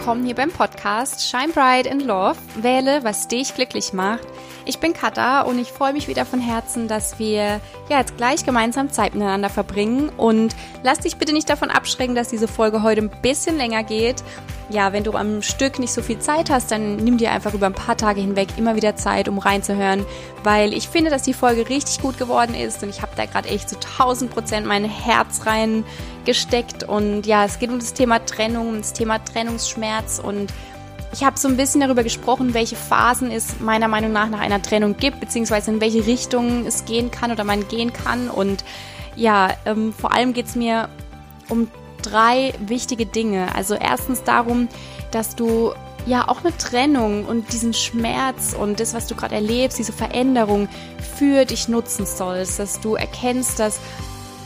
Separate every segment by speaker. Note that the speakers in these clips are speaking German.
Speaker 1: willkommen hier beim Podcast Shine Bright in Love. Wähle, was dich glücklich macht. Ich bin Katha und ich freue mich wieder von Herzen, dass wir ja jetzt gleich gemeinsam Zeit miteinander verbringen. Und lass dich bitte nicht davon abschrecken, dass diese Folge heute ein bisschen länger geht. Ja, wenn du am Stück nicht so viel Zeit hast, dann nimm dir einfach über ein paar Tage hinweg immer wieder Zeit, um reinzuhören, weil ich finde, dass die Folge richtig gut geworden ist und ich habe da gerade echt zu so 1000 Prozent mein Herz reingesteckt und ja, es geht um das Thema Trennung, das Thema Trennungsschmerz und ich habe so ein bisschen darüber gesprochen, welche Phasen es meiner Meinung nach nach einer Trennung gibt, beziehungsweise in welche Richtung es gehen kann oder man gehen kann. Und ja, ähm, vor allem geht es mir um drei wichtige Dinge. Also erstens darum, dass du ja auch eine Trennung und diesen Schmerz und das, was du gerade erlebst, diese Veränderung für dich nutzen sollst, dass du erkennst, dass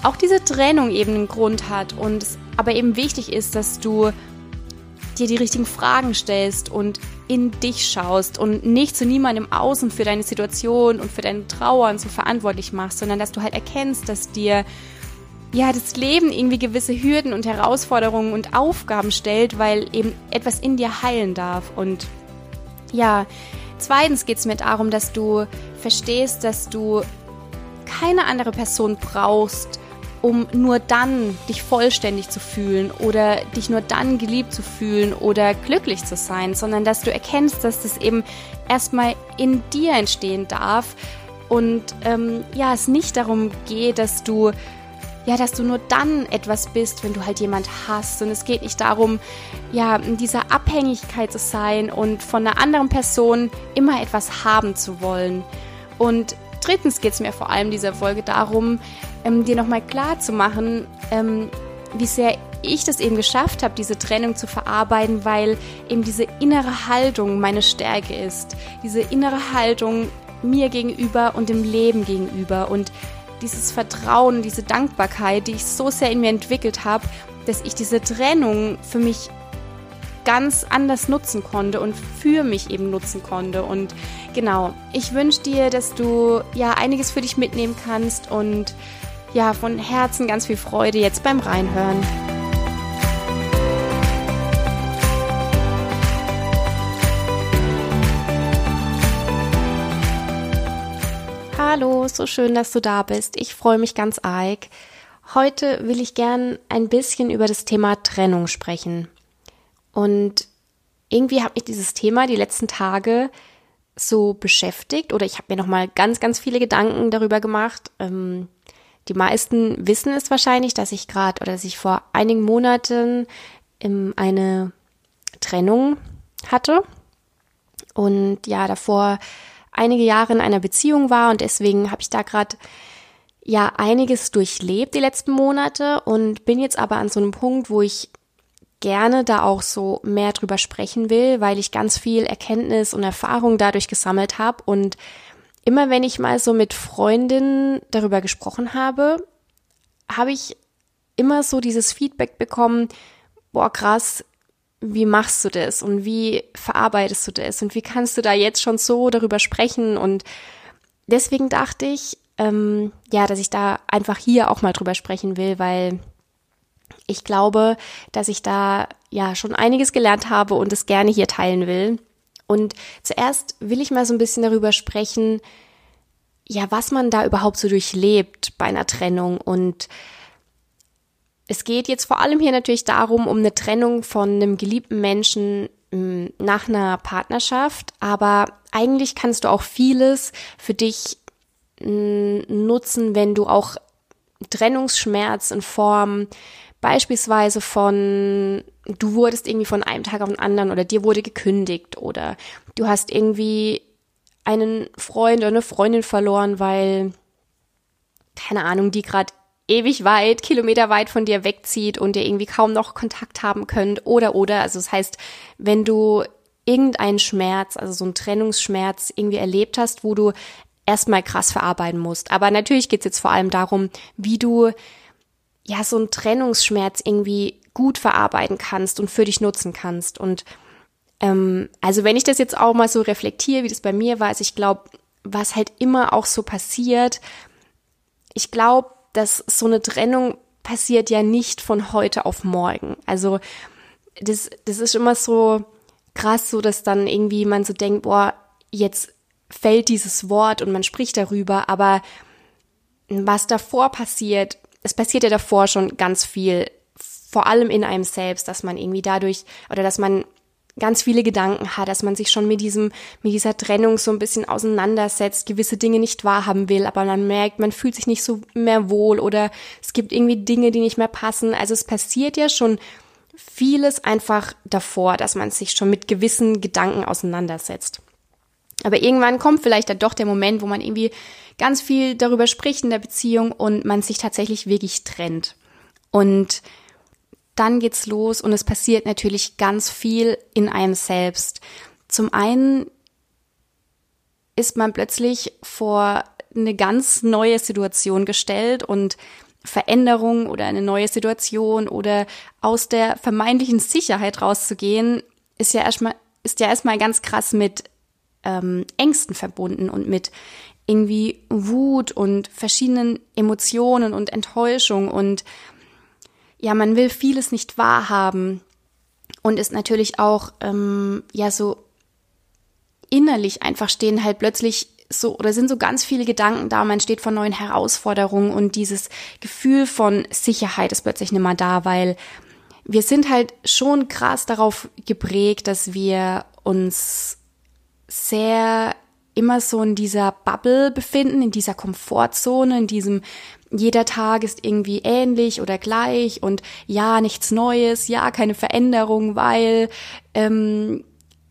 Speaker 1: auch diese Trennung eben einen Grund hat und es aber eben wichtig ist, dass du dir die richtigen Fragen stellst und in dich schaust und nicht zu niemandem außen für deine Situation und für deine Trauern so verantwortlich machst, sondern dass du halt erkennst, dass dir ja das Leben irgendwie gewisse Hürden und Herausforderungen und Aufgaben stellt, weil eben etwas in dir heilen darf. Und ja, zweitens geht es mir darum, dass du verstehst, dass du keine andere Person brauchst, um nur dann dich vollständig zu fühlen oder dich nur dann geliebt zu fühlen oder glücklich zu sein, sondern dass du erkennst, dass das eben erstmal in dir entstehen darf und ähm, ja, es nicht darum geht, dass du ja, dass du nur dann etwas bist, wenn du halt jemand hast. Und es geht nicht darum, ja, in dieser Abhängigkeit zu sein und von einer anderen Person immer etwas haben zu wollen. Und drittens geht es mir vor allem dieser Folge darum, ähm, dir nochmal klar zu machen, ähm, wie sehr ich das eben geschafft habe, diese Trennung zu verarbeiten, weil eben diese innere Haltung meine Stärke ist. Diese innere Haltung mir gegenüber und dem Leben gegenüber und dieses Vertrauen, diese Dankbarkeit, die ich so sehr in mir entwickelt habe, dass ich diese Trennung für mich ganz anders nutzen konnte und für mich eben nutzen konnte. Und genau, ich wünsche dir, dass du ja einiges für dich mitnehmen kannst und ja, von Herzen ganz viel Freude jetzt beim Reinhören. Hallo, so schön, dass du da bist. Ich freue mich ganz arg. Heute will ich gern ein bisschen über das Thema Trennung sprechen. Und irgendwie hat mich dieses Thema die letzten Tage so beschäftigt oder ich habe mir noch mal ganz, ganz viele Gedanken darüber gemacht. Ähm, die meisten wissen es wahrscheinlich, dass ich gerade oder dass ich vor einigen Monaten eine Trennung hatte und ja davor einige Jahre in einer Beziehung war und deswegen habe ich da gerade ja einiges durchlebt die letzten Monate und bin jetzt aber an so einem Punkt, wo ich gerne da auch so mehr drüber sprechen will, weil ich ganz viel Erkenntnis und Erfahrung dadurch gesammelt habe. Und immer wenn ich mal so mit Freundinnen darüber gesprochen habe, habe ich immer so dieses Feedback bekommen, boah, krass, wie machst du das und wie verarbeitest du das und wie kannst du da jetzt schon so darüber sprechen? Und deswegen dachte ich, ähm, ja, dass ich da einfach hier auch mal drüber sprechen will, weil ich glaube, dass ich da ja schon einiges gelernt habe und es gerne hier teilen will. Und zuerst will ich mal so ein bisschen darüber sprechen, ja, was man da überhaupt so durchlebt bei einer Trennung. Und es geht jetzt vor allem hier natürlich darum, um eine Trennung von einem geliebten Menschen hm, nach einer Partnerschaft. Aber eigentlich kannst du auch vieles für dich hm, nutzen, wenn du auch Trennungsschmerz in Form beispielsweise von du wurdest irgendwie von einem Tag auf den anderen oder dir wurde gekündigt oder du hast irgendwie einen Freund oder eine Freundin verloren, weil, keine Ahnung, die gerade ewig weit, kilometerweit von dir wegzieht und ihr irgendwie kaum noch Kontakt haben könnt oder oder. Also das heißt, wenn du irgendeinen Schmerz, also so einen Trennungsschmerz irgendwie erlebt hast, wo du erstmal krass verarbeiten musst. Aber natürlich geht's jetzt vor allem darum, wie du ja so einen Trennungsschmerz irgendwie gut verarbeiten kannst und für dich nutzen kannst. Und ähm, also wenn ich das jetzt auch mal so reflektiere, wie das bei mir war, also ich glaube, was halt immer auch so passiert, ich glaube, dass so eine Trennung passiert ja nicht von heute auf morgen. Also das, das ist immer so krass, so dass dann irgendwie man so denkt, boah, jetzt fällt dieses Wort und man spricht darüber, aber was davor passiert, es passiert ja davor schon ganz viel, vor allem in einem selbst, dass man irgendwie dadurch oder dass man ganz viele Gedanken hat, dass man sich schon mit diesem, mit dieser Trennung so ein bisschen auseinandersetzt, gewisse Dinge nicht wahrhaben will, aber man merkt, man fühlt sich nicht so mehr wohl oder es gibt irgendwie Dinge, die nicht mehr passen. Also es passiert ja schon vieles einfach davor, dass man sich schon mit gewissen Gedanken auseinandersetzt. Aber irgendwann kommt vielleicht dann doch der Moment, wo man irgendwie ganz viel darüber spricht in der Beziehung und man sich tatsächlich wirklich trennt. Und dann geht's los und es passiert natürlich ganz viel in einem selbst. Zum einen ist man plötzlich vor eine ganz neue Situation gestellt und Veränderung oder eine neue Situation oder aus der vermeintlichen Sicherheit rauszugehen, ist ja erstmal, ist ja erstmal ganz krass mit ähm, Ängsten verbunden und mit irgendwie Wut und verschiedenen Emotionen und Enttäuschung und ja, man will vieles nicht wahrhaben und ist natürlich auch ähm, ja so innerlich einfach stehen halt plötzlich so oder sind so ganz viele Gedanken da, man steht vor neuen Herausforderungen und dieses Gefühl von Sicherheit ist plötzlich nicht mehr da, weil wir sind halt schon krass darauf geprägt, dass wir uns sehr immer so in dieser Bubble befinden, in dieser Komfortzone, in diesem jeder Tag ist irgendwie ähnlich oder gleich und ja, nichts Neues, ja, keine Veränderung, weil ähm,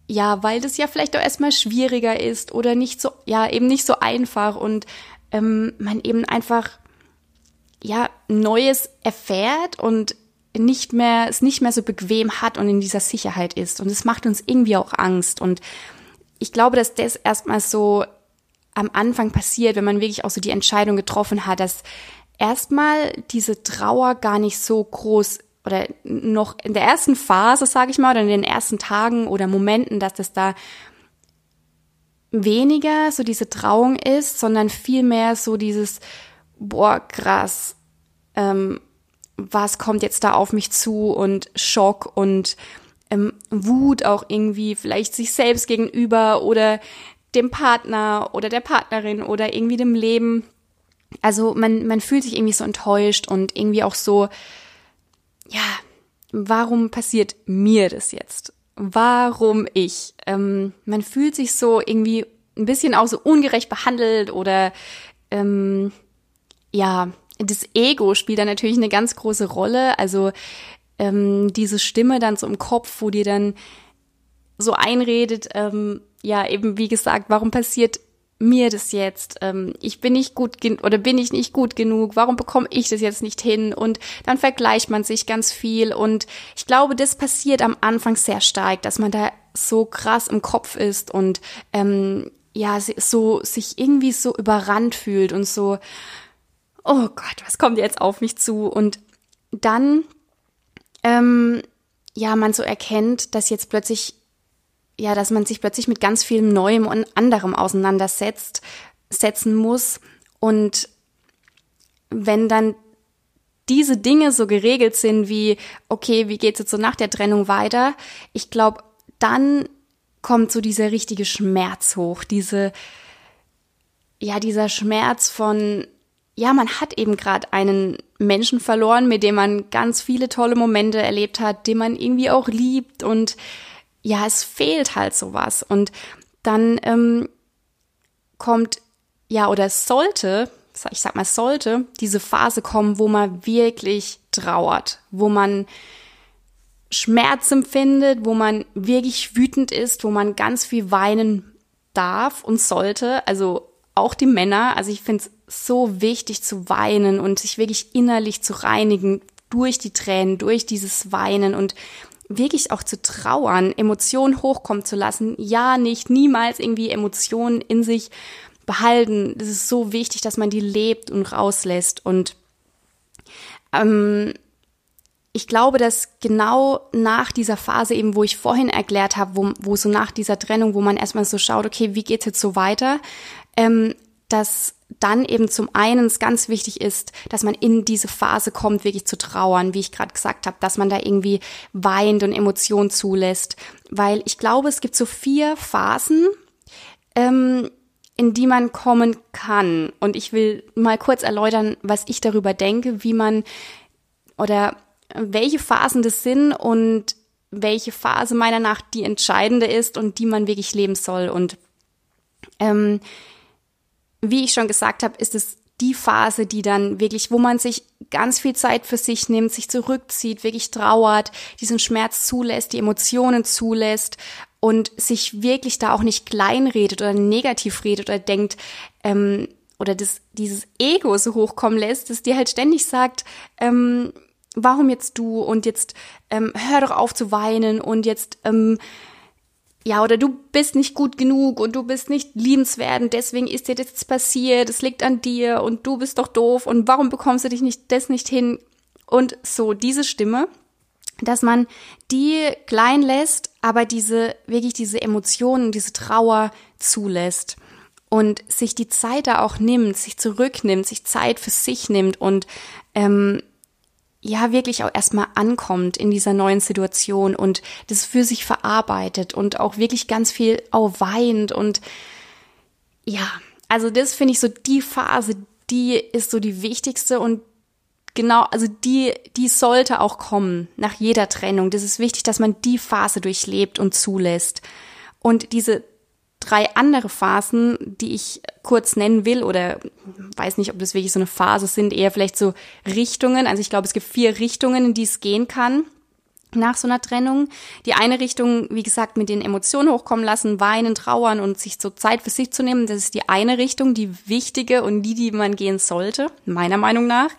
Speaker 1: ja, weil das ja vielleicht auch erstmal schwieriger ist oder nicht so, ja, eben nicht so einfach und ähm, man eben einfach ja Neues erfährt und nicht mehr es nicht mehr so bequem hat und in dieser Sicherheit ist. Und es macht uns irgendwie auch Angst und ich glaube, dass das erstmal so am Anfang passiert, wenn man wirklich auch so die Entscheidung getroffen hat, dass erstmal diese Trauer gar nicht so groß oder noch in der ersten Phase, sage ich mal, oder in den ersten Tagen oder Momenten, dass das da weniger so diese Trauung ist, sondern vielmehr so dieses, boah, krass, ähm, was kommt jetzt da auf mich zu und Schock und ähm, Wut auch irgendwie vielleicht sich selbst gegenüber oder dem Partner oder der Partnerin oder irgendwie dem Leben. Also man, man fühlt sich irgendwie so enttäuscht und irgendwie auch so, ja, warum passiert mir das jetzt? Warum ich? Ähm, man fühlt sich so irgendwie ein bisschen auch so ungerecht behandelt oder ähm, ja, das Ego spielt da natürlich eine ganz große Rolle. Also ähm, diese Stimme dann so im Kopf, wo dir dann so einredet, ähm, ja, eben wie gesagt, warum passiert mir das jetzt? Ähm, ich bin nicht gut oder bin ich nicht gut genug? Warum bekomme ich das jetzt nicht hin? Und dann vergleicht man sich ganz viel. Und ich glaube, das passiert am Anfang sehr stark, dass man da so krass im Kopf ist und ähm, ja, so sich irgendwie so überrannt fühlt und so, oh Gott, was kommt jetzt auf mich zu? Und dann ähm, ja, man so erkennt, dass jetzt plötzlich, ja, dass man sich plötzlich mit ganz viel Neuem und anderem auseinandersetzt, setzen muss. Und wenn dann diese Dinge so geregelt sind wie, okay, wie geht's jetzt so nach der Trennung weiter? Ich glaube, dann kommt so dieser richtige Schmerz hoch, diese, ja, dieser Schmerz von, ja, man hat eben gerade einen Menschen verloren, mit dem man ganz viele tolle Momente erlebt hat, den man irgendwie auch liebt und ja, es fehlt halt sowas. Und dann ähm, kommt, ja, oder sollte, ich sag mal, sollte diese Phase kommen, wo man wirklich trauert, wo man Schmerz empfindet, wo man wirklich wütend ist, wo man ganz viel weinen darf und sollte. Also auch die Männer. Also ich finde es so wichtig zu weinen und sich wirklich innerlich zu reinigen durch die Tränen, durch dieses Weinen und wirklich auch zu trauern, Emotionen hochkommen zu lassen. Ja, nicht niemals irgendwie Emotionen in sich behalten. Das ist so wichtig, dass man die lebt und rauslässt. Und ähm, ich glaube, dass genau nach dieser Phase eben, wo ich vorhin erklärt habe, wo, wo so nach dieser Trennung, wo man erstmal so schaut, okay, wie geht's jetzt so weiter, ähm, dass dann eben zum einen es ganz wichtig ist, dass man in diese Phase kommt, wirklich zu trauern, wie ich gerade gesagt habe, dass man da irgendwie weint und Emotionen zulässt. Weil ich glaube, es gibt so vier Phasen, ähm, in die man kommen kann. Und ich will mal kurz erläutern, was ich darüber denke, wie man oder welche Phasen das sind und welche Phase meiner nach die entscheidende ist und die man wirklich leben soll. Und ähm, wie ich schon gesagt habe, ist es die Phase, die dann wirklich, wo man sich ganz viel Zeit für sich nimmt, sich zurückzieht, wirklich trauert, diesen Schmerz zulässt, die Emotionen zulässt und sich wirklich da auch nicht kleinredet oder negativ redet oder denkt, ähm, oder das, dieses Ego so hochkommen lässt, dass dir halt ständig sagt, ähm, warum jetzt du und jetzt ähm, hör doch auf zu weinen und jetzt ähm, ja, oder du bist nicht gut genug und du bist nicht liebenswert und deswegen ist dir das passiert, es liegt an dir und du bist doch doof und warum bekommst du dich nicht das nicht hin? Und so diese Stimme, dass man die klein lässt, aber diese wirklich diese Emotionen, diese Trauer zulässt und sich die Zeit da auch nimmt, sich zurücknimmt, sich Zeit für sich nimmt und ähm, ja wirklich auch erstmal ankommt in dieser neuen Situation und das für sich verarbeitet und auch wirklich ganz viel auch weint und ja, also das finde ich so die Phase, die ist so die wichtigste und genau, also die, die sollte auch kommen nach jeder Trennung. Das ist wichtig, dass man die Phase durchlebt und zulässt. Und diese drei andere Phasen, die ich kurz nennen will oder weiß nicht, ob das wirklich so eine Phase sind, eher vielleicht so Richtungen. Also ich glaube, es gibt vier Richtungen, in die es gehen kann nach so einer Trennung. Die eine Richtung, wie gesagt, mit den Emotionen hochkommen lassen, weinen, trauern und sich so Zeit für sich zu nehmen, das ist die eine Richtung, die wichtige und die, die man gehen sollte, meiner Meinung nach.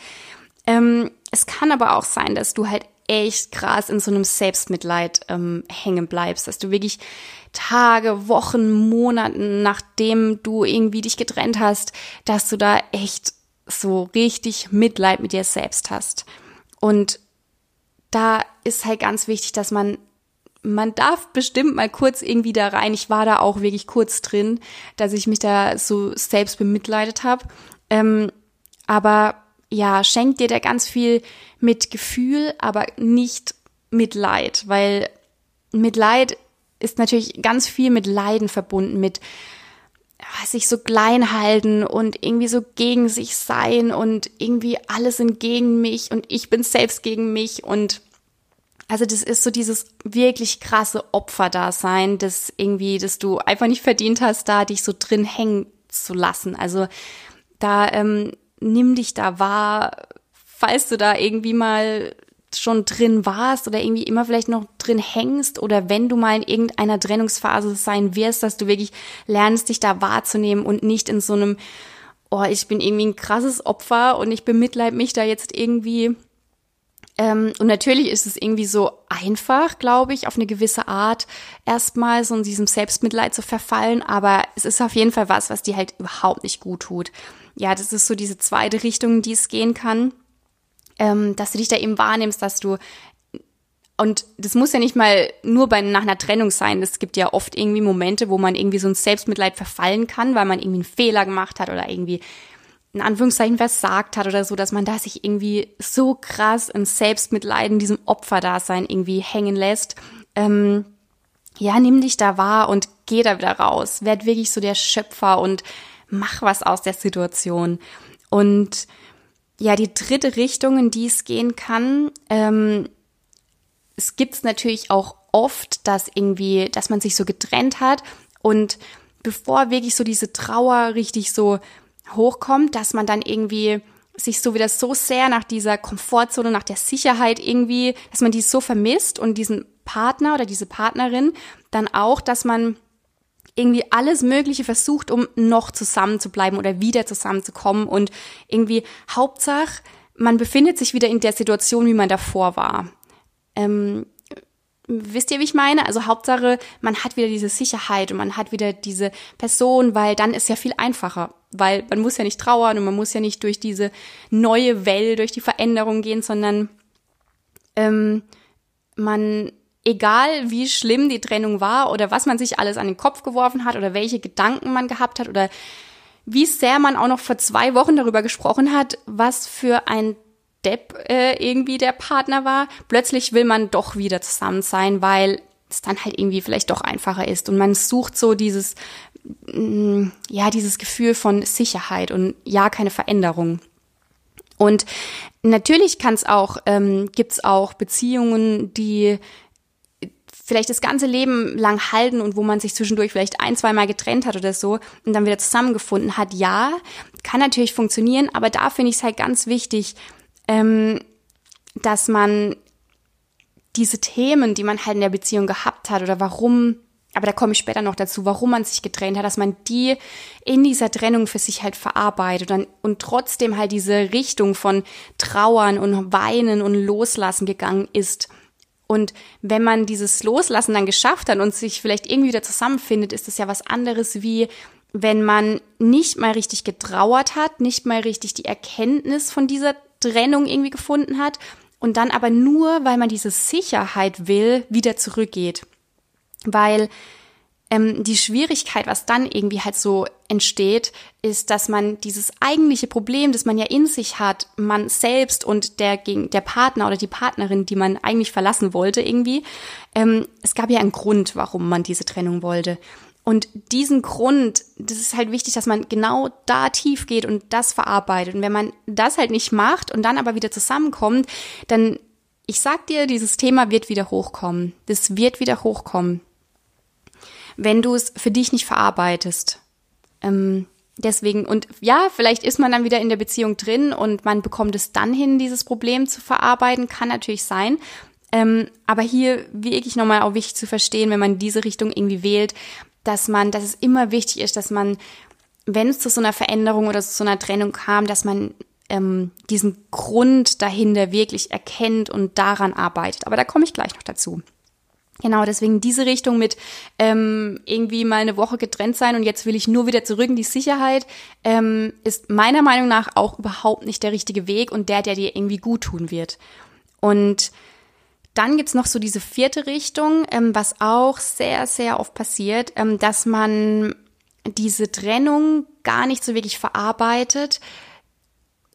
Speaker 1: Ähm, es kann aber auch sein, dass du halt echt krass in so einem Selbstmitleid ähm, hängen bleibst, dass du wirklich Tage, Wochen, Monaten, nachdem du irgendwie dich getrennt hast, dass du da echt so richtig Mitleid mit dir selbst hast. Und da ist halt ganz wichtig, dass man man darf bestimmt mal kurz irgendwie da rein. Ich war da auch wirklich kurz drin, dass ich mich da so selbst bemitleidet habe. Ähm, aber ja, schenkt dir da ganz viel mit Gefühl, aber nicht mit Leid, weil Mitleid ist natürlich ganz viel mit Leiden verbunden, mit sich so klein halten und irgendwie so gegen sich sein und irgendwie alle sind gegen mich und ich bin selbst gegen mich und also das ist so dieses wirklich krasse Opferdasein, das irgendwie, dass du einfach nicht verdient hast, da dich so drin hängen zu lassen. Also da ähm, nimm dich da wahr, falls du da irgendwie mal schon drin warst oder irgendwie immer vielleicht noch drin hängst oder wenn du mal in irgendeiner Trennungsphase sein wirst, dass du wirklich lernst, dich da wahrzunehmen und nicht in so einem, oh, ich bin irgendwie ein krasses Opfer und ich bemitleid mich da jetzt irgendwie. Ähm, und natürlich ist es irgendwie so einfach, glaube ich, auf eine gewisse Art erstmal so in diesem Selbstmitleid zu verfallen, aber es ist auf jeden Fall was, was dir halt überhaupt nicht gut tut. Ja, das ist so diese zweite Richtung, die es gehen kann ähm, dass du dich da eben wahrnimmst, dass du und das muss ja nicht mal nur bei nach einer Trennung sein. Es gibt ja oft irgendwie Momente, wo man irgendwie so ein Selbstmitleid verfallen kann, weil man irgendwie einen Fehler gemacht hat oder irgendwie in Anführungszeichen versagt hat oder so, dass man da sich irgendwie so krass in Selbstmitleid in diesem Opferdasein irgendwie hängen lässt. Ähm, ja, nimm dich da wahr und geh da wieder raus. Werd wirklich so der Schöpfer und mach was aus der Situation. Und ja, die dritte Richtung, in die es gehen kann, ähm, es gibt's natürlich auch oft, dass irgendwie, dass man sich so getrennt hat. Und bevor wirklich so diese Trauer richtig so hochkommt, dass man dann irgendwie sich so wieder so sehr nach dieser Komfortzone, nach der Sicherheit irgendwie, dass man die so vermisst und diesen Partner oder diese Partnerin dann auch, dass man irgendwie alles Mögliche versucht, um noch zusammen zu bleiben oder wieder zusammenzukommen und irgendwie Hauptsache, man befindet sich wieder in der Situation, wie man davor war. Ähm, wisst ihr, wie ich meine? Also Hauptsache, man hat wieder diese Sicherheit und man hat wieder diese Person, weil dann ist ja viel einfacher, weil man muss ja nicht trauern und man muss ja nicht durch diese neue Welle, durch die Veränderung gehen, sondern ähm, man egal wie schlimm die Trennung war oder was man sich alles an den Kopf geworfen hat oder welche Gedanken man gehabt hat oder wie sehr man auch noch vor zwei Wochen darüber gesprochen hat, was für ein Depp äh, irgendwie der Partner war. Plötzlich will man doch wieder zusammen sein, weil es dann halt irgendwie vielleicht doch einfacher ist und man sucht so dieses mm, ja dieses Gefühl von Sicherheit und ja keine Veränderung. Und natürlich kann es auch ähm, gibt's auch Beziehungen, die vielleicht das ganze Leben lang halten und wo man sich zwischendurch vielleicht ein, zwei Mal getrennt hat oder so und dann wieder zusammengefunden hat, ja, kann natürlich funktionieren, aber da finde ich es halt ganz wichtig, ähm, dass man diese Themen, die man halt in der Beziehung gehabt hat oder warum, aber da komme ich später noch dazu, warum man sich getrennt hat, dass man die in dieser Trennung für sich halt verarbeitet und, und trotzdem halt diese Richtung von Trauern und Weinen und Loslassen gegangen ist. Und wenn man dieses Loslassen dann geschafft hat und sich vielleicht irgendwie wieder zusammenfindet, ist das ja was anderes wie wenn man nicht mal richtig getrauert hat, nicht mal richtig die Erkenntnis von dieser Trennung irgendwie gefunden hat und dann aber nur, weil man diese Sicherheit will, wieder zurückgeht. Weil ähm, die Schwierigkeit, was dann irgendwie halt so entsteht, ist, dass man dieses eigentliche Problem, das man ja in sich hat, man selbst und der, der Partner oder die Partnerin, die man eigentlich verlassen wollte irgendwie, ähm, es gab ja einen Grund, warum man diese Trennung wollte. Und diesen Grund, das ist halt wichtig, dass man genau da tief geht und das verarbeitet. Und wenn man das halt nicht macht und dann aber wieder zusammenkommt, dann, ich sag dir, dieses Thema wird wieder hochkommen. Das wird wieder hochkommen. Wenn du es für dich nicht verarbeitest. Ähm, deswegen, und ja, vielleicht ist man dann wieder in der Beziehung drin und man bekommt es dann hin, dieses Problem zu verarbeiten, kann natürlich sein. Ähm, aber hier wirklich nochmal auch wichtig zu verstehen, wenn man diese Richtung irgendwie wählt, dass man, dass es immer wichtig ist, dass man, wenn es zu so einer Veränderung oder zu so einer Trennung kam, dass man ähm, diesen Grund dahinter wirklich erkennt und daran arbeitet. Aber da komme ich gleich noch dazu. Genau, deswegen diese Richtung mit ähm, irgendwie mal eine Woche getrennt sein und jetzt will ich nur wieder zurück in die Sicherheit, ähm, ist meiner Meinung nach auch überhaupt nicht der richtige Weg und der, der dir irgendwie gut tun wird. Und dann gibt's noch so diese vierte Richtung, ähm, was auch sehr, sehr oft passiert, ähm, dass man diese Trennung gar nicht so wirklich verarbeitet,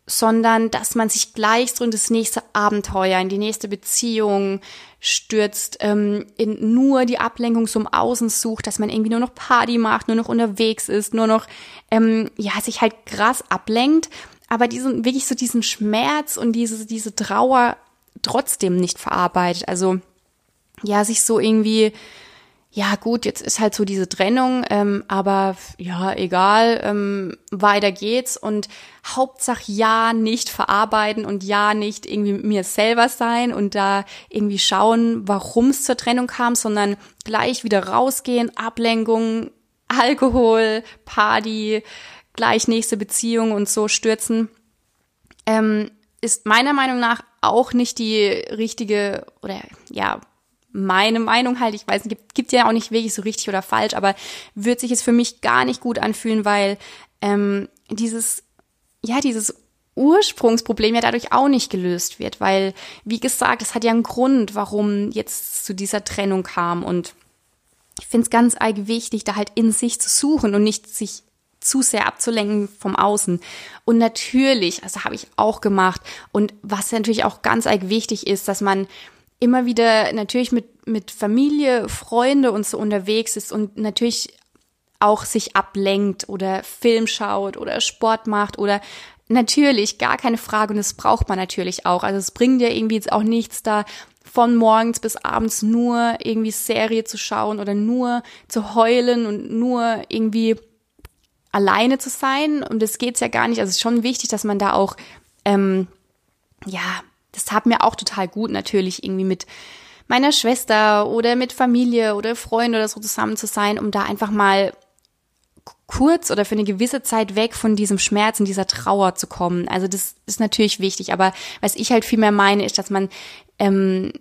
Speaker 1: sondern dass man sich gleich so in das nächste Abenteuer, in die nächste Beziehung stürzt, ähm, in nur die Ablenkung zum Außen sucht, dass man irgendwie nur noch Party macht, nur noch unterwegs ist, nur noch, ähm, ja, sich halt krass ablenkt, aber diesen, wirklich so diesen Schmerz und diese, diese Trauer trotzdem nicht verarbeitet. Also ja, sich so irgendwie, ja gut, jetzt ist halt so diese Trennung, ähm, aber ja, egal, ähm, weiter geht's und Hauptsache ja nicht verarbeiten und ja nicht irgendwie mit mir selber sein und da irgendwie schauen, warum es zur Trennung kam, sondern gleich wieder rausgehen, Ablenkung, Alkohol, Party, gleich nächste Beziehung und so stürzen. Ähm, ist meiner Meinung nach auch nicht die richtige oder ja, meine Meinung halt, ich weiß, gibt, gibt ja auch nicht wirklich so richtig oder falsch, aber wird sich es für mich gar nicht gut anfühlen, weil ähm, dieses, ja, dieses Ursprungsproblem ja dadurch auch nicht gelöst wird, weil, wie gesagt, es hat ja einen Grund, warum jetzt zu dieser Trennung kam und ich finde es ganz arg wichtig, da halt in sich zu suchen und nicht sich zu sehr abzulenken vom Außen. Und natürlich, also habe ich auch gemacht. Und was natürlich auch ganz arg wichtig ist, dass man immer wieder natürlich mit, mit Familie, Freunde und so unterwegs ist und natürlich auch sich ablenkt oder Film schaut oder Sport macht oder natürlich, gar keine Frage und das braucht man natürlich auch. Also es bringt ja irgendwie jetzt auch nichts da von morgens bis abends nur irgendwie Serie zu schauen oder nur zu heulen und nur irgendwie alleine zu sein. Und das geht's ja gar nicht. Also es ist schon wichtig, dass man da auch, ähm, ja, das tat mir auch total gut, natürlich irgendwie mit meiner Schwester oder mit Familie oder Freunden oder so zusammen zu sein, um da einfach mal kurz oder für eine gewisse Zeit weg von diesem Schmerz und dieser Trauer zu kommen. Also das ist natürlich wichtig, aber was ich halt viel mehr meine, ist, dass man ähm,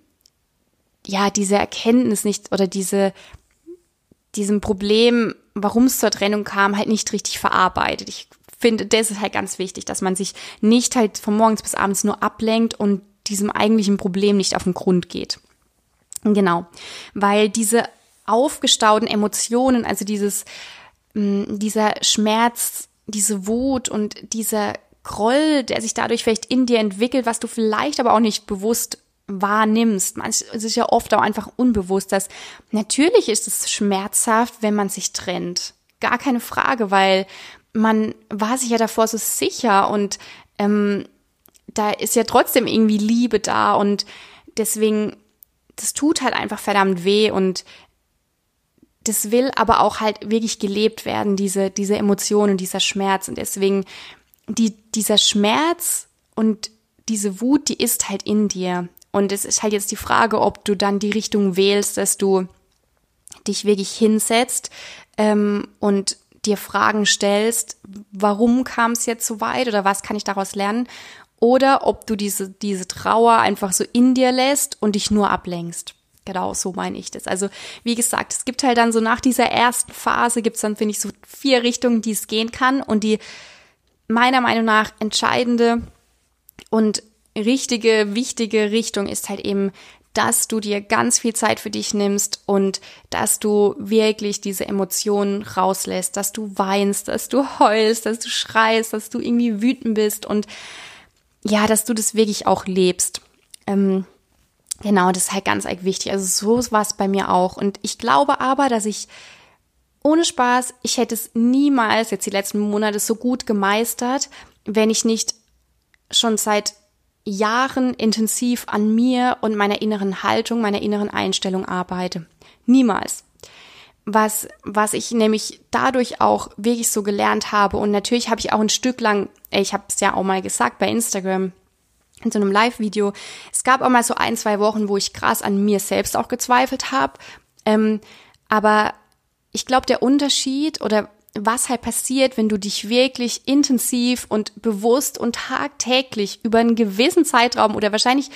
Speaker 1: ja diese Erkenntnis nicht oder diese diesem Problem warum es zur Trennung kam, halt nicht richtig verarbeitet. Ich finde, das ist halt ganz wichtig, dass man sich nicht halt von morgens bis abends nur ablenkt und diesem eigentlichen Problem nicht auf den Grund geht. Genau, weil diese aufgestauten Emotionen, also dieses, mm, dieser Schmerz diese Wut und dieser Groll, der sich dadurch vielleicht in dir entwickelt, was du vielleicht aber auch nicht bewusst wahrnimmst. Manch, es ist ja oft auch einfach unbewusst, dass natürlich ist es schmerzhaft, wenn man sich trennt. Gar keine Frage, weil man war sich ja davor so sicher und ähm, da ist ja trotzdem irgendwie Liebe da und deswegen, das tut halt einfach verdammt weh und das will aber auch halt wirklich gelebt werden, diese, diese Emotionen, dieser Schmerz und deswegen die, dieser Schmerz und diese Wut, die ist halt in dir. Und es ist halt jetzt die Frage, ob du dann die Richtung wählst, dass du dich wirklich hinsetzt ähm, und dir Fragen stellst, warum kam es jetzt so weit oder was kann ich daraus lernen? Oder ob du diese, diese Trauer einfach so in dir lässt und dich nur ablenkst. Genau, so meine ich das. Also, wie gesagt, es gibt halt dann so nach dieser ersten Phase gibt es dann, finde ich, so vier Richtungen, die es gehen kann. Und die meiner Meinung nach entscheidende und richtige, wichtige Richtung ist halt eben, dass du dir ganz viel Zeit für dich nimmst und dass du wirklich diese Emotionen rauslässt, dass du weinst, dass du heulst, dass du schreist, dass du irgendwie wütend bist und ja, dass du das wirklich auch lebst. Ähm, genau, das ist halt ganz arg wichtig. Also so war es bei mir auch. Und ich glaube aber, dass ich ohne Spaß, ich hätte es niemals jetzt die letzten Monate so gut gemeistert, wenn ich nicht schon seit Jahren intensiv an mir und meiner inneren Haltung, meiner inneren Einstellung arbeite. Niemals. Was, was ich nämlich dadurch auch wirklich so gelernt habe und natürlich habe ich auch ein Stück lang, ich habe es ja auch mal gesagt bei Instagram, in so einem Live-Video, es gab auch mal so ein, zwei Wochen, wo ich krass an mir selbst auch gezweifelt habe. Ähm, aber ich glaube, der Unterschied oder was halt passiert, wenn du dich wirklich intensiv und bewusst und tagtäglich über einen gewissen Zeitraum oder wahrscheinlich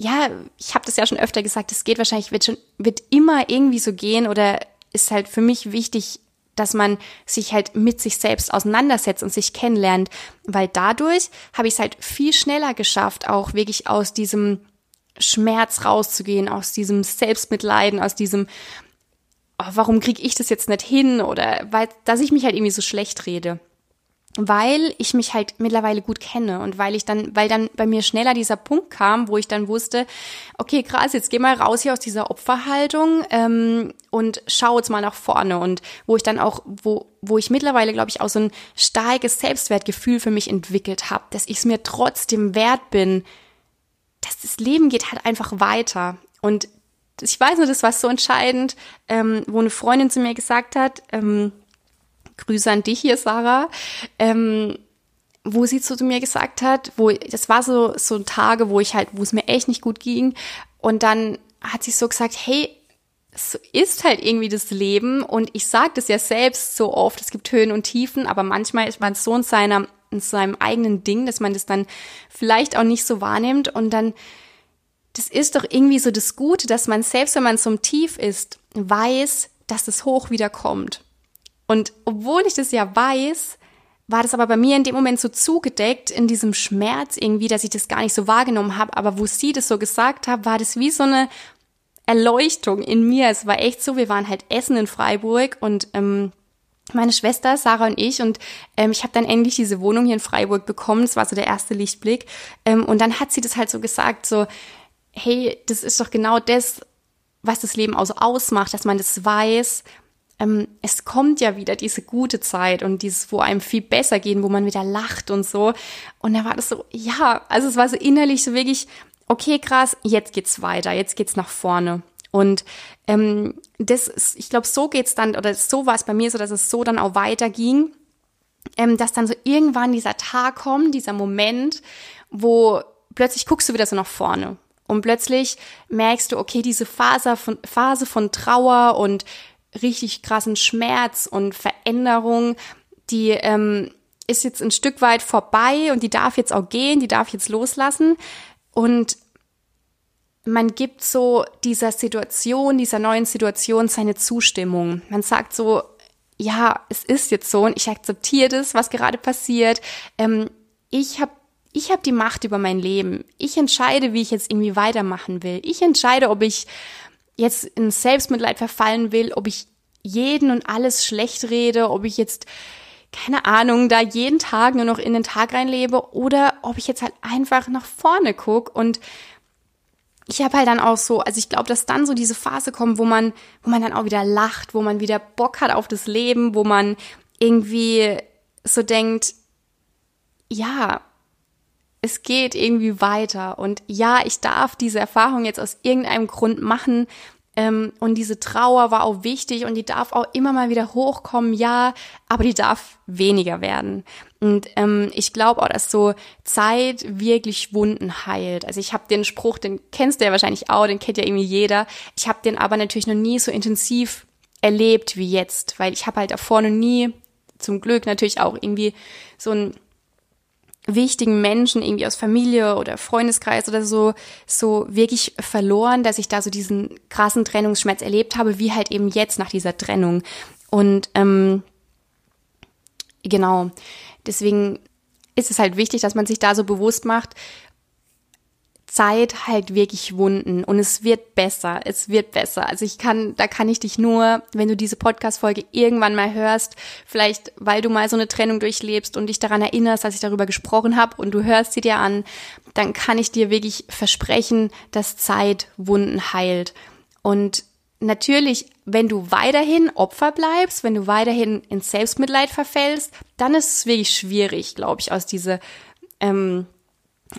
Speaker 1: ja, ich habe das ja schon öfter gesagt, es geht wahrscheinlich wird schon wird immer irgendwie so gehen oder ist halt für mich wichtig, dass man sich halt mit sich selbst auseinandersetzt und sich kennenlernt, weil dadurch habe ich es halt viel schneller geschafft, auch wirklich aus diesem Schmerz rauszugehen, aus diesem Selbstmitleiden, aus diesem oh, warum kriege ich das jetzt nicht hin oder weil, dass ich mich halt irgendwie so schlecht rede. Weil ich mich halt mittlerweile gut kenne und weil ich dann, weil dann bei mir schneller dieser Punkt kam, wo ich dann wusste, okay, krass, jetzt geh mal raus hier aus dieser Opferhaltung ähm, und schau jetzt mal nach vorne und wo ich dann auch, wo, wo ich mittlerweile, glaube ich, auch so ein starkes Selbstwertgefühl für mich entwickelt habe, dass ich es mir trotzdem wert bin, dass das Leben geht halt einfach weiter. Und ich weiß nur, das war so entscheidend, ähm, wo eine Freundin zu mir gesagt hat, ähm, Grüße an dich hier, Sarah, ähm, wo sie zu mir gesagt hat, wo das war so so Tage, wo ich halt, wo es mir echt nicht gut ging, und dann hat sie so gesagt, hey, es ist halt irgendwie das Leben. Und ich sage das ja selbst so oft, es gibt Höhen und Tiefen, aber manchmal ist man so in seiner in seinem eigenen Ding, dass man das dann vielleicht auch nicht so wahrnimmt. Und dann das ist doch irgendwie so das Gute, dass man selbst wenn man zum Tief ist, weiß, dass das Hoch wieder kommt. Und obwohl ich das ja weiß, war das aber bei mir in dem Moment so zugedeckt in diesem Schmerz irgendwie, dass ich das gar nicht so wahrgenommen habe. Aber wo sie das so gesagt hat, war das wie so eine Erleuchtung in mir. Es war echt so, wir waren halt essen in Freiburg und ähm, meine Schwester Sarah und ich und ähm, ich habe dann endlich diese Wohnung hier in Freiburg bekommen. Das war so der erste Lichtblick. Ähm, und dann hat sie das halt so gesagt, so hey, das ist doch genau das, was das Leben auch so ausmacht, dass man das weiß. Ähm, es kommt ja wieder diese gute Zeit und dieses, wo einem viel besser geht, wo man wieder lacht und so. Und da war das so, ja, also es war so innerlich so wirklich, okay, krass, jetzt geht's weiter, jetzt geht's nach vorne. Und ähm, das ist, ich glaube, so geht's dann, oder so war es bei mir so, dass es so dann auch weiterging, ähm, dass dann so irgendwann dieser Tag kommt, dieser Moment, wo plötzlich guckst du wieder so nach vorne und plötzlich merkst du, okay, diese Phase von, Phase von Trauer und richtig krassen Schmerz und Veränderung, die ähm, ist jetzt ein Stück weit vorbei und die darf jetzt auch gehen, die darf jetzt loslassen. Und man gibt so dieser Situation, dieser neuen Situation seine Zustimmung. Man sagt so, ja, es ist jetzt so und ich akzeptiere das, was gerade passiert. Ähm, ich habe ich habe die Macht über mein Leben. Ich entscheide, wie ich jetzt irgendwie weitermachen will. Ich entscheide, ob ich jetzt in Selbstmitleid verfallen will, ob ich jeden und alles schlecht rede, ob ich jetzt keine Ahnung, da jeden Tag nur noch in den Tag reinlebe oder ob ich jetzt halt einfach nach vorne guck und ich habe halt dann auch so, also ich glaube, dass dann so diese Phase kommt, wo man, wo man dann auch wieder lacht, wo man wieder Bock hat auf das Leben, wo man irgendwie so denkt, ja, es geht irgendwie weiter und ja, ich darf diese Erfahrung jetzt aus irgendeinem Grund machen ähm, und diese Trauer war auch wichtig und die darf auch immer mal wieder hochkommen, ja, aber die darf weniger werden. Und ähm, ich glaube auch, dass so Zeit wirklich Wunden heilt. Also ich habe den Spruch, den kennst du ja wahrscheinlich auch, den kennt ja irgendwie jeder. Ich habe den aber natürlich noch nie so intensiv erlebt wie jetzt, weil ich habe halt davor noch nie, zum Glück natürlich auch irgendwie so ein wichtigen Menschen irgendwie aus Familie oder Freundeskreis oder so so wirklich verloren, dass ich da so diesen krassen Trennungsschmerz erlebt habe, wie halt eben jetzt nach dieser Trennung. Und ähm, genau, deswegen ist es halt wichtig, dass man sich da so bewusst macht, Zeit halt wirklich Wunden und es wird besser, es wird besser. Also ich kann, da kann ich dich nur, wenn du diese Podcast-Folge irgendwann mal hörst, vielleicht weil du mal so eine Trennung durchlebst und dich daran erinnerst, dass ich darüber gesprochen habe und du hörst sie dir an, dann kann ich dir wirklich versprechen, dass Zeit Wunden heilt. Und natürlich, wenn du weiterhin Opfer bleibst, wenn du weiterhin ins Selbstmitleid verfällst, dann ist es wirklich schwierig, glaube ich, aus diese ähm,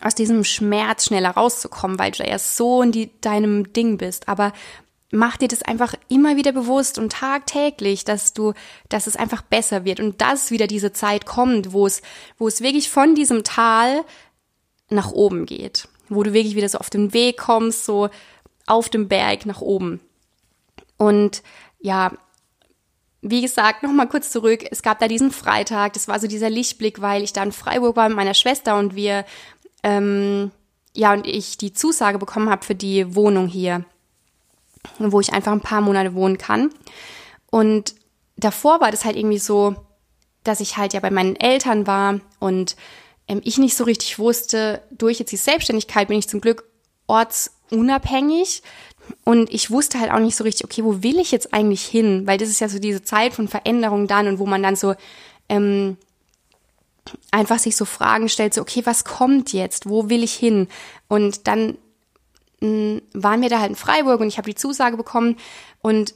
Speaker 1: aus diesem Schmerz schneller rauszukommen, weil du ja so in die, deinem Ding bist. Aber mach dir das einfach immer wieder bewusst und tagtäglich, dass du, dass es einfach besser wird und dass wieder diese Zeit kommt, wo es, wo es wirklich von diesem Tal nach oben geht, wo du wirklich wieder so auf den Weg kommst, so auf dem Berg nach oben. Und ja, wie gesagt, nochmal kurz zurück. Es gab da diesen Freitag, das war so dieser Lichtblick, weil ich da in Freiburg war mit meiner Schwester und wir ähm, ja, und ich die Zusage bekommen habe für die Wohnung hier, wo ich einfach ein paar Monate wohnen kann. Und davor war das halt irgendwie so, dass ich halt ja bei meinen Eltern war und ähm, ich nicht so richtig wusste, durch jetzt die Selbstständigkeit bin ich zum Glück ortsunabhängig. Und ich wusste halt auch nicht so richtig, okay, wo will ich jetzt eigentlich hin? Weil das ist ja so diese Zeit von Veränderung dann und wo man dann so ähm, einfach sich so Fragen stellt, so, okay, was kommt jetzt? Wo will ich hin? Und dann mh, mm, waren wir da halt in Freiburg und ich habe die Zusage bekommen und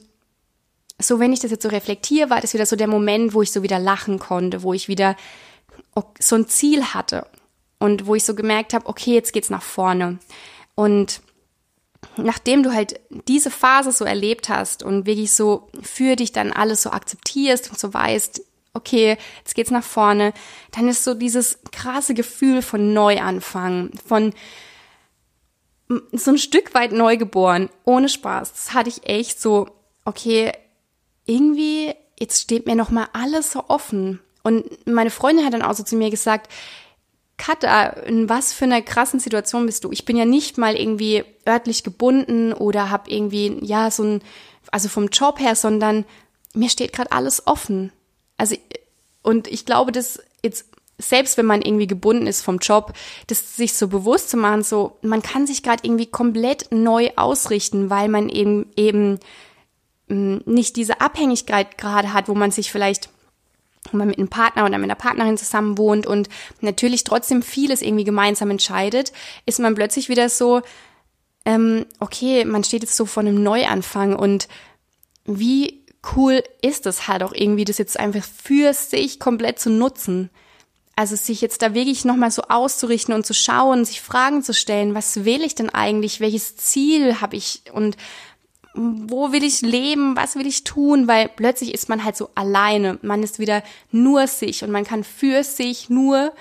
Speaker 1: so, wenn ich das jetzt so reflektiere, war das wieder so der Moment, wo ich so wieder lachen konnte, wo ich wieder so ein Ziel hatte und wo ich so gemerkt habe, okay, jetzt geht's nach vorne. Und nachdem du halt diese Phase so erlebt hast und wirklich so für dich dann alles so akzeptierst und so weißt, okay, jetzt geht's nach vorne, dann ist so dieses krasse Gefühl von Neuanfang, von so ein Stück weit neugeboren, ohne Spaß. Das hatte ich echt so, okay, irgendwie, jetzt steht mir nochmal alles so offen. Und meine Freundin hat dann auch so zu mir gesagt, Katha, in was für einer krassen Situation bist du? Ich bin ja nicht mal irgendwie örtlich gebunden oder hab irgendwie, ja, so ein, also vom Job her, sondern mir steht gerade alles offen. Also, und ich glaube, dass jetzt, selbst wenn man irgendwie gebunden ist vom Job, das sich so bewusst zu machen, so, man kann sich gerade irgendwie komplett neu ausrichten, weil man eben, eben mm, nicht diese Abhängigkeit gerade hat, wo man sich vielleicht wenn man mit einem Partner oder mit einer Partnerin zusammen wohnt und natürlich trotzdem vieles irgendwie gemeinsam entscheidet, ist man plötzlich wieder so, ähm, okay, man steht jetzt so vor einem Neuanfang. Und wie cool ist es halt auch irgendwie, das jetzt einfach für sich komplett zu nutzen. Also sich jetzt da wirklich nochmal so auszurichten und zu schauen, sich Fragen zu stellen, was will ich denn eigentlich, welches Ziel habe ich? Und wo will ich leben, was will ich tun, weil plötzlich ist man halt so alleine, man ist wieder nur sich und man kann für sich nur,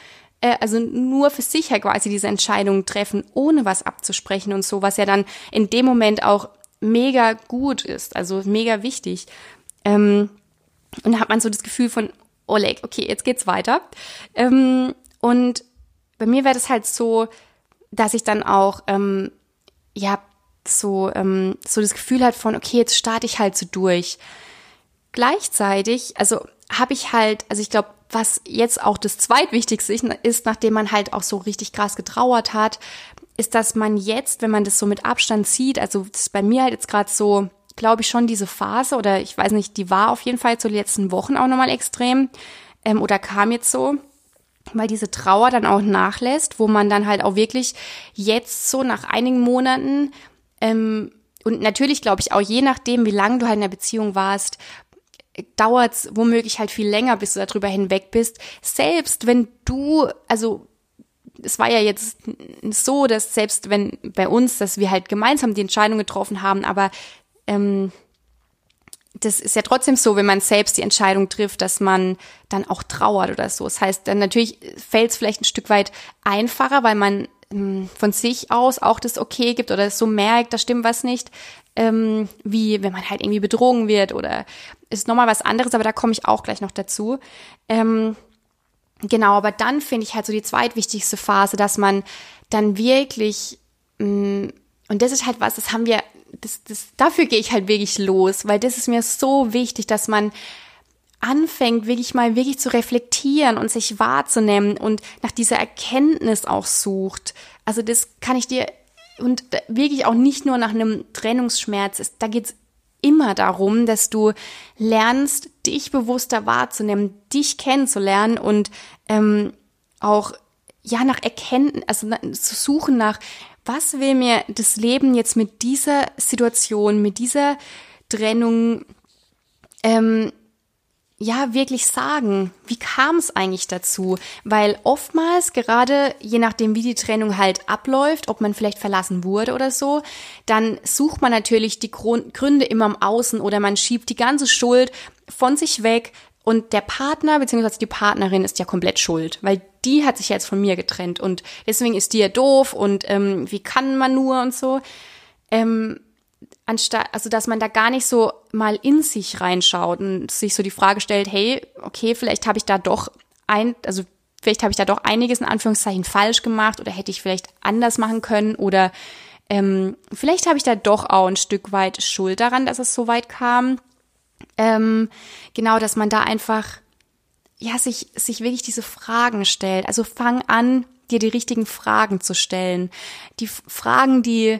Speaker 1: äh, also nur für sich halt quasi diese Entscheidungen treffen, ohne was abzusprechen und so, was ja dann in dem Moment auch mega gut ist, also mega wichtig. Ähm, und da hat man so das Gefühl von, Oleg, okay, jetzt geht's weiter. Ähm, und bei mir wäre das halt so, dass ich dann auch, ähm, ja, so, ähm, so das Gefühl hat von, okay, jetzt starte ich halt so durch. Gleichzeitig, also habe ich halt, also ich glaube, was jetzt auch das zweitwichtigste ist, nachdem man halt auch so richtig krass getrauert hat, ist, dass man jetzt, wenn man das so mit Abstand sieht, also das ist bei mir halt jetzt gerade so, glaube ich schon diese Phase oder ich weiß nicht, die war auf jeden Fall zu den letzten Wochen auch nochmal extrem, ähm, oder kam jetzt so, weil diese Trauer dann auch nachlässt, wo man dann halt auch wirklich jetzt so nach einigen Monaten ähm, und natürlich glaube ich auch je nachdem, wie lange du halt in der Beziehung warst, dauert es womöglich halt viel länger, bis du darüber hinweg bist. Selbst wenn du, also es war ja jetzt so, dass selbst wenn bei uns, dass wir halt gemeinsam die Entscheidung getroffen haben, aber ähm, das ist ja trotzdem so, wenn man selbst die Entscheidung trifft, dass man dann auch trauert oder so. Das heißt, dann natürlich fällt es vielleicht ein Stück weit einfacher, weil man ähm, von sich aus auch das Okay gibt oder so merkt, da stimmt was nicht, ähm, wie wenn man halt irgendwie betrogen wird oder ist nochmal was anderes, aber da komme ich auch gleich noch dazu. Ähm, genau, aber dann finde ich halt so die zweitwichtigste Phase, dass man dann wirklich, mh, mm, und das ist halt was, das haben wir das, das, dafür gehe ich halt wirklich los, weil das ist mir so wichtig, dass man anfängt, wirklich mal wirklich zu reflektieren und sich wahrzunehmen und nach dieser Erkenntnis auch sucht. Also das kann ich dir und wirklich auch nicht nur nach einem Trennungsschmerz ist. Da geht's immer darum, dass du lernst, dich bewusster wahrzunehmen, dich kennenzulernen und ähm, auch ja nach Erkenntnis, also zu suchen nach was will mir das Leben jetzt mit dieser Situation, mit dieser Trennung, ähm, ja, wirklich sagen? Wie kam es eigentlich dazu? Weil oftmals, gerade je nachdem, wie die Trennung halt abläuft, ob man vielleicht verlassen wurde oder so, dann sucht man natürlich die Gründe immer im Außen oder man schiebt die ganze Schuld von sich weg, und der Partner bzw. die Partnerin ist ja komplett schuld, weil die hat sich jetzt von mir getrennt und deswegen ist die ja doof und ähm, wie kann man nur und so. Ähm, anstatt, also dass man da gar nicht so mal in sich reinschaut und sich so die Frage stellt, hey, okay, vielleicht habe ich da doch ein, also vielleicht habe ich da doch einiges in Anführungszeichen falsch gemacht oder hätte ich vielleicht anders machen können oder ähm, vielleicht habe ich da doch auch ein Stück weit Schuld daran, dass es so weit kam ähm, genau, dass man da einfach, ja, sich, sich wirklich diese Fragen stellt. Also fang an, dir die richtigen Fragen zu stellen. Die Fragen, die, die,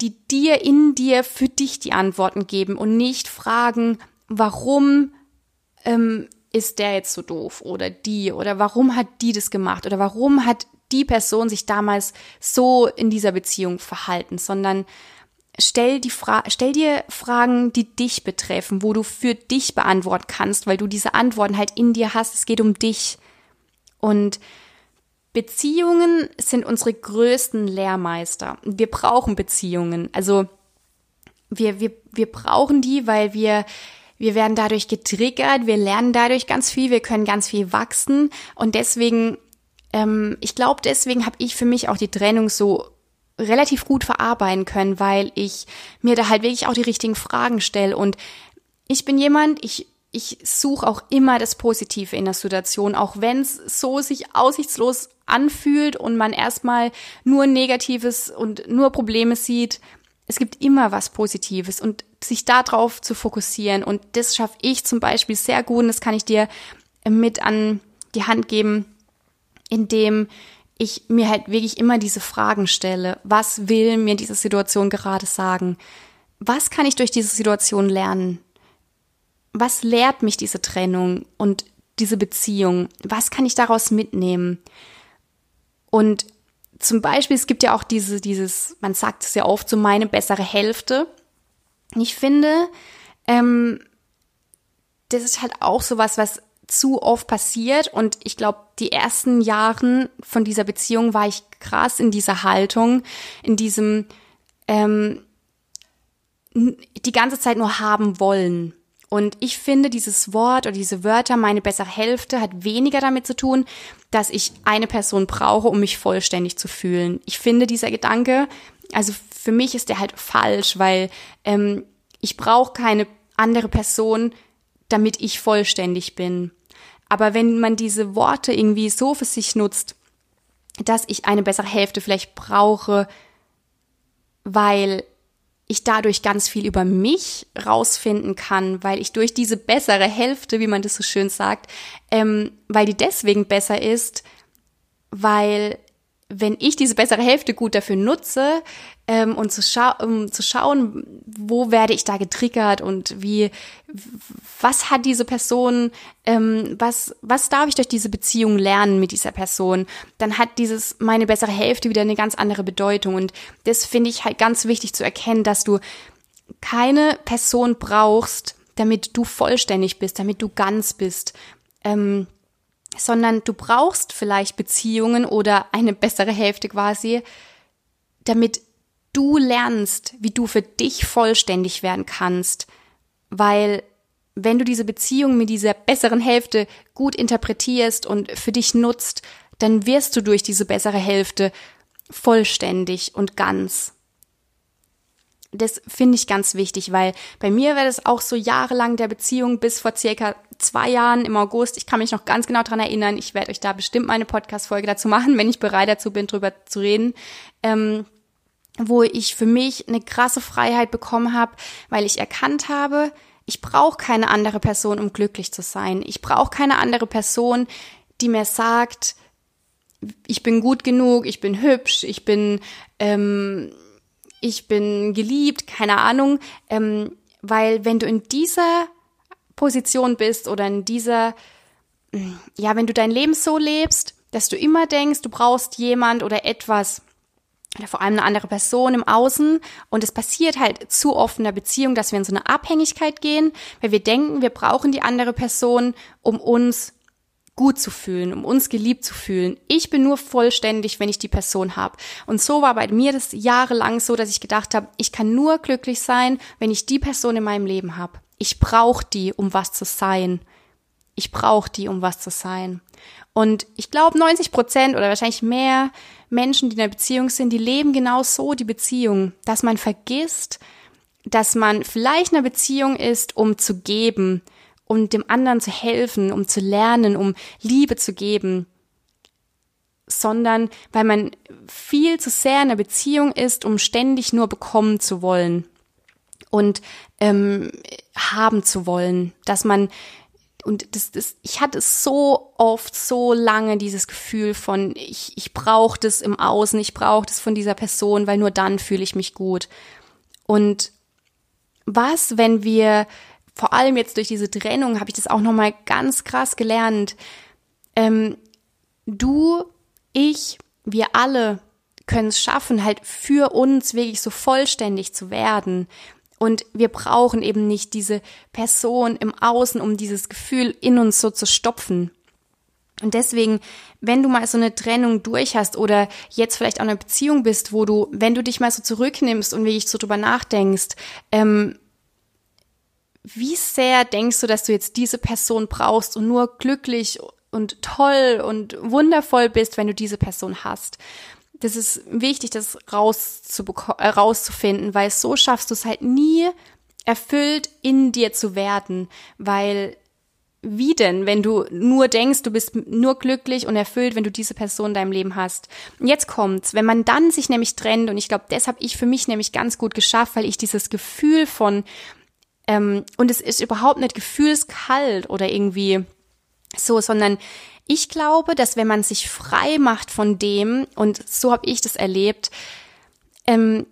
Speaker 1: die dir in dir für dich die Antworten geben und nicht Fragen, warum ähm, ist der jetzt so doof oder die oder warum hat die das gemacht oder warum hat die Person sich damals so in dieser Beziehung verhalten, sondern stell, die Fra stell dir Fragen, die dich betreffen, wo du für dich beantworten kannst, weil du diese Antworten halt in dir hast. Es geht um dich. Und Beziehungen sind unsere größten Lehrmeister. Wir brauchen Beziehungen. Also wir, wir, wir brauchen die, weil wir, wir werden dadurch getriggert, wir lernen dadurch ganz viel, wir können ganz viel wachsen. Und deswegen, ähm, ich glaube, deswegen habe ich für mich auch die Trennung so relativ gut verarbeiten können, weil ich mir da halt wirklich auch die richtigen Fragen stelle. Und ich bin jemand, ich, ich suche auch immer das Positive in der Situation, auch wenn es so sich aussichtslos anfühlt und man erstmal nur Negatives und nur Probleme sieht. Es gibt immer was Positives und sich darauf zu fokussieren. Und das schaffe ich zum Beispiel sehr gut und das kann ich dir mit an die Hand geben, indem ich mir halt wirklich immer diese Fragen stelle. Was will mir diese Situation gerade sagen? Was kann ich durch diese Situation lernen? Was lehrt mich diese Trennung und diese Beziehung? Was kann ich daraus mitnehmen? Und zum Beispiel, es gibt ja auch diese, dieses, man sagt es ja oft, so meine bessere Hälfte. Ich finde, ähm, das ist halt auch sowas, was zu oft passiert und ich glaube, die ersten Jahren von dieser Beziehung war ich krass in dieser Haltung, in diesem ähm, die ganze Zeit nur haben wollen. Und ich finde, dieses Wort oder diese Wörter, meine bessere Hälfte, hat weniger damit zu tun, dass ich eine Person brauche, um mich vollständig zu fühlen. Ich finde, dieser Gedanke, also für mich ist der halt falsch, weil ähm, ich brauche keine andere Person, damit ich vollständig bin. Aber wenn man diese Worte irgendwie so für sich nutzt, dass ich eine bessere Hälfte vielleicht brauche, weil ich dadurch ganz viel über mich rausfinden kann, weil ich durch diese bessere Hälfte, wie man das so schön sagt, ähm, weil die deswegen besser ist, weil wenn ich diese bessere Hälfte gut dafür nutze, ähm, und zu, scha um zu schauen, wo werde ich da getriggert und wie, was hat diese Person, ähm, was, was darf ich durch diese Beziehung lernen mit dieser Person, dann hat dieses meine bessere Hälfte wieder eine ganz andere Bedeutung. Und das finde ich halt ganz wichtig zu erkennen, dass du keine Person brauchst, damit du vollständig bist, damit du ganz bist. Ähm, sondern du brauchst vielleicht Beziehungen oder eine bessere Hälfte quasi, damit du lernst, wie du für dich vollständig werden kannst, weil wenn du diese Beziehung mit dieser besseren Hälfte gut interpretierst und für dich nutzt, dann wirst du durch diese bessere Hälfte vollständig und ganz. Das finde ich ganz wichtig, weil bei mir war das auch so jahrelang der Beziehung bis vor circa zwei Jahren im August. Ich kann mich noch ganz genau dran erinnern. Ich werde euch da bestimmt meine Podcast-Folge dazu machen, wenn ich bereit dazu bin, drüber zu reden. Ähm, wo ich für mich eine krasse Freiheit bekommen habe, weil ich erkannt habe, ich brauche keine andere Person, um glücklich zu sein. Ich brauche keine andere Person, die mir sagt, ich bin gut genug, ich bin hübsch, ich bin, ähm, ich bin geliebt, keine Ahnung. Ähm, weil wenn du in dieser Position bist oder in dieser, ja, wenn du dein Leben so lebst, dass du immer denkst, du brauchst jemand oder etwas, oder vor allem eine andere Person im Außen. Und es passiert halt zu oft in der Beziehung, dass wir in so eine Abhängigkeit gehen, weil wir denken, wir brauchen die andere Person, um uns gut zu fühlen, um uns geliebt zu fühlen. Ich bin nur vollständig, wenn ich die Person habe. Und so war bei mir das jahrelang so, dass ich gedacht habe, ich kann nur glücklich sein, wenn ich die Person in meinem Leben habe. Ich brauche die, um was zu sein. Ich brauche die, um was zu sein. Und ich glaube, 90 Prozent oder wahrscheinlich mehr Menschen, die in einer Beziehung sind, die leben genau so die Beziehung, dass man vergisst, dass man vielleicht in einer Beziehung ist, um zu geben, um dem anderen zu helfen, um zu lernen, um Liebe zu geben, sondern weil man viel zu sehr in einer Beziehung ist, um ständig nur bekommen zu wollen und ähm, haben zu wollen, dass man und das, das, ich hatte so oft, so lange dieses Gefühl von, ich, ich brauche das im Außen, ich brauche das von dieser Person, weil nur dann fühle ich mich gut. Und was, wenn wir, vor allem jetzt durch diese Trennung, habe ich das auch nochmal ganz krass gelernt, ähm, du, ich, wir alle können es schaffen, halt für uns wirklich so vollständig zu werden. Und wir brauchen eben nicht diese Person im Außen, um dieses Gefühl in uns so zu stopfen. Und deswegen, wenn du mal so eine Trennung durch hast oder jetzt vielleicht auch eine Beziehung bist, wo du, wenn du dich mal so zurücknimmst und wirklich so drüber nachdenkst, ähm, wie sehr denkst du, dass du jetzt diese Person brauchst und nur glücklich und toll und wundervoll bist, wenn du diese Person hast? Das ist wichtig, das äh, rauszufinden, weil so schaffst du es halt nie erfüllt in dir zu werden, weil wie denn, wenn du nur denkst, du bist nur glücklich und erfüllt, wenn du diese Person in deinem Leben hast? Und jetzt kommt's, wenn man dann sich nämlich trennt, und ich glaube, das habe ich für mich nämlich ganz gut geschafft, weil ich dieses Gefühl von, ähm, und es ist überhaupt nicht gefühlskalt oder irgendwie so, sondern ich glaube, dass wenn man sich frei macht von dem, und so habe ich das erlebt, ähm,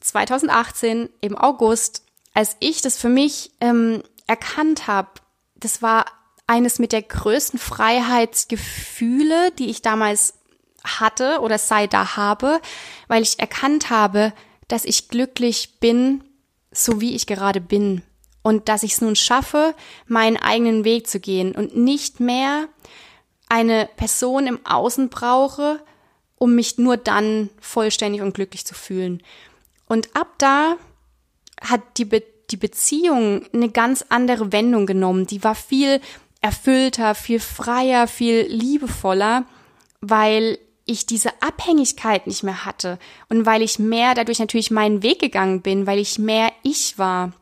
Speaker 1: 2018 im August, als ich das für mich ähm, erkannt habe, das war eines mit der größten Freiheitsgefühle, die ich damals hatte oder sei da habe, weil ich erkannt habe, dass ich glücklich bin, so wie ich gerade bin. Und dass ich es nun schaffe, meinen eigenen Weg zu gehen und nicht mehr eine Person im Außen brauche, um mich nur dann vollständig und glücklich zu fühlen. Und ab da hat die, Be die Beziehung eine ganz andere Wendung genommen. Die war viel erfüllter, viel freier, viel liebevoller, weil ich diese Abhängigkeit nicht mehr hatte und weil ich mehr dadurch natürlich meinen Weg gegangen bin, weil ich mehr ich war,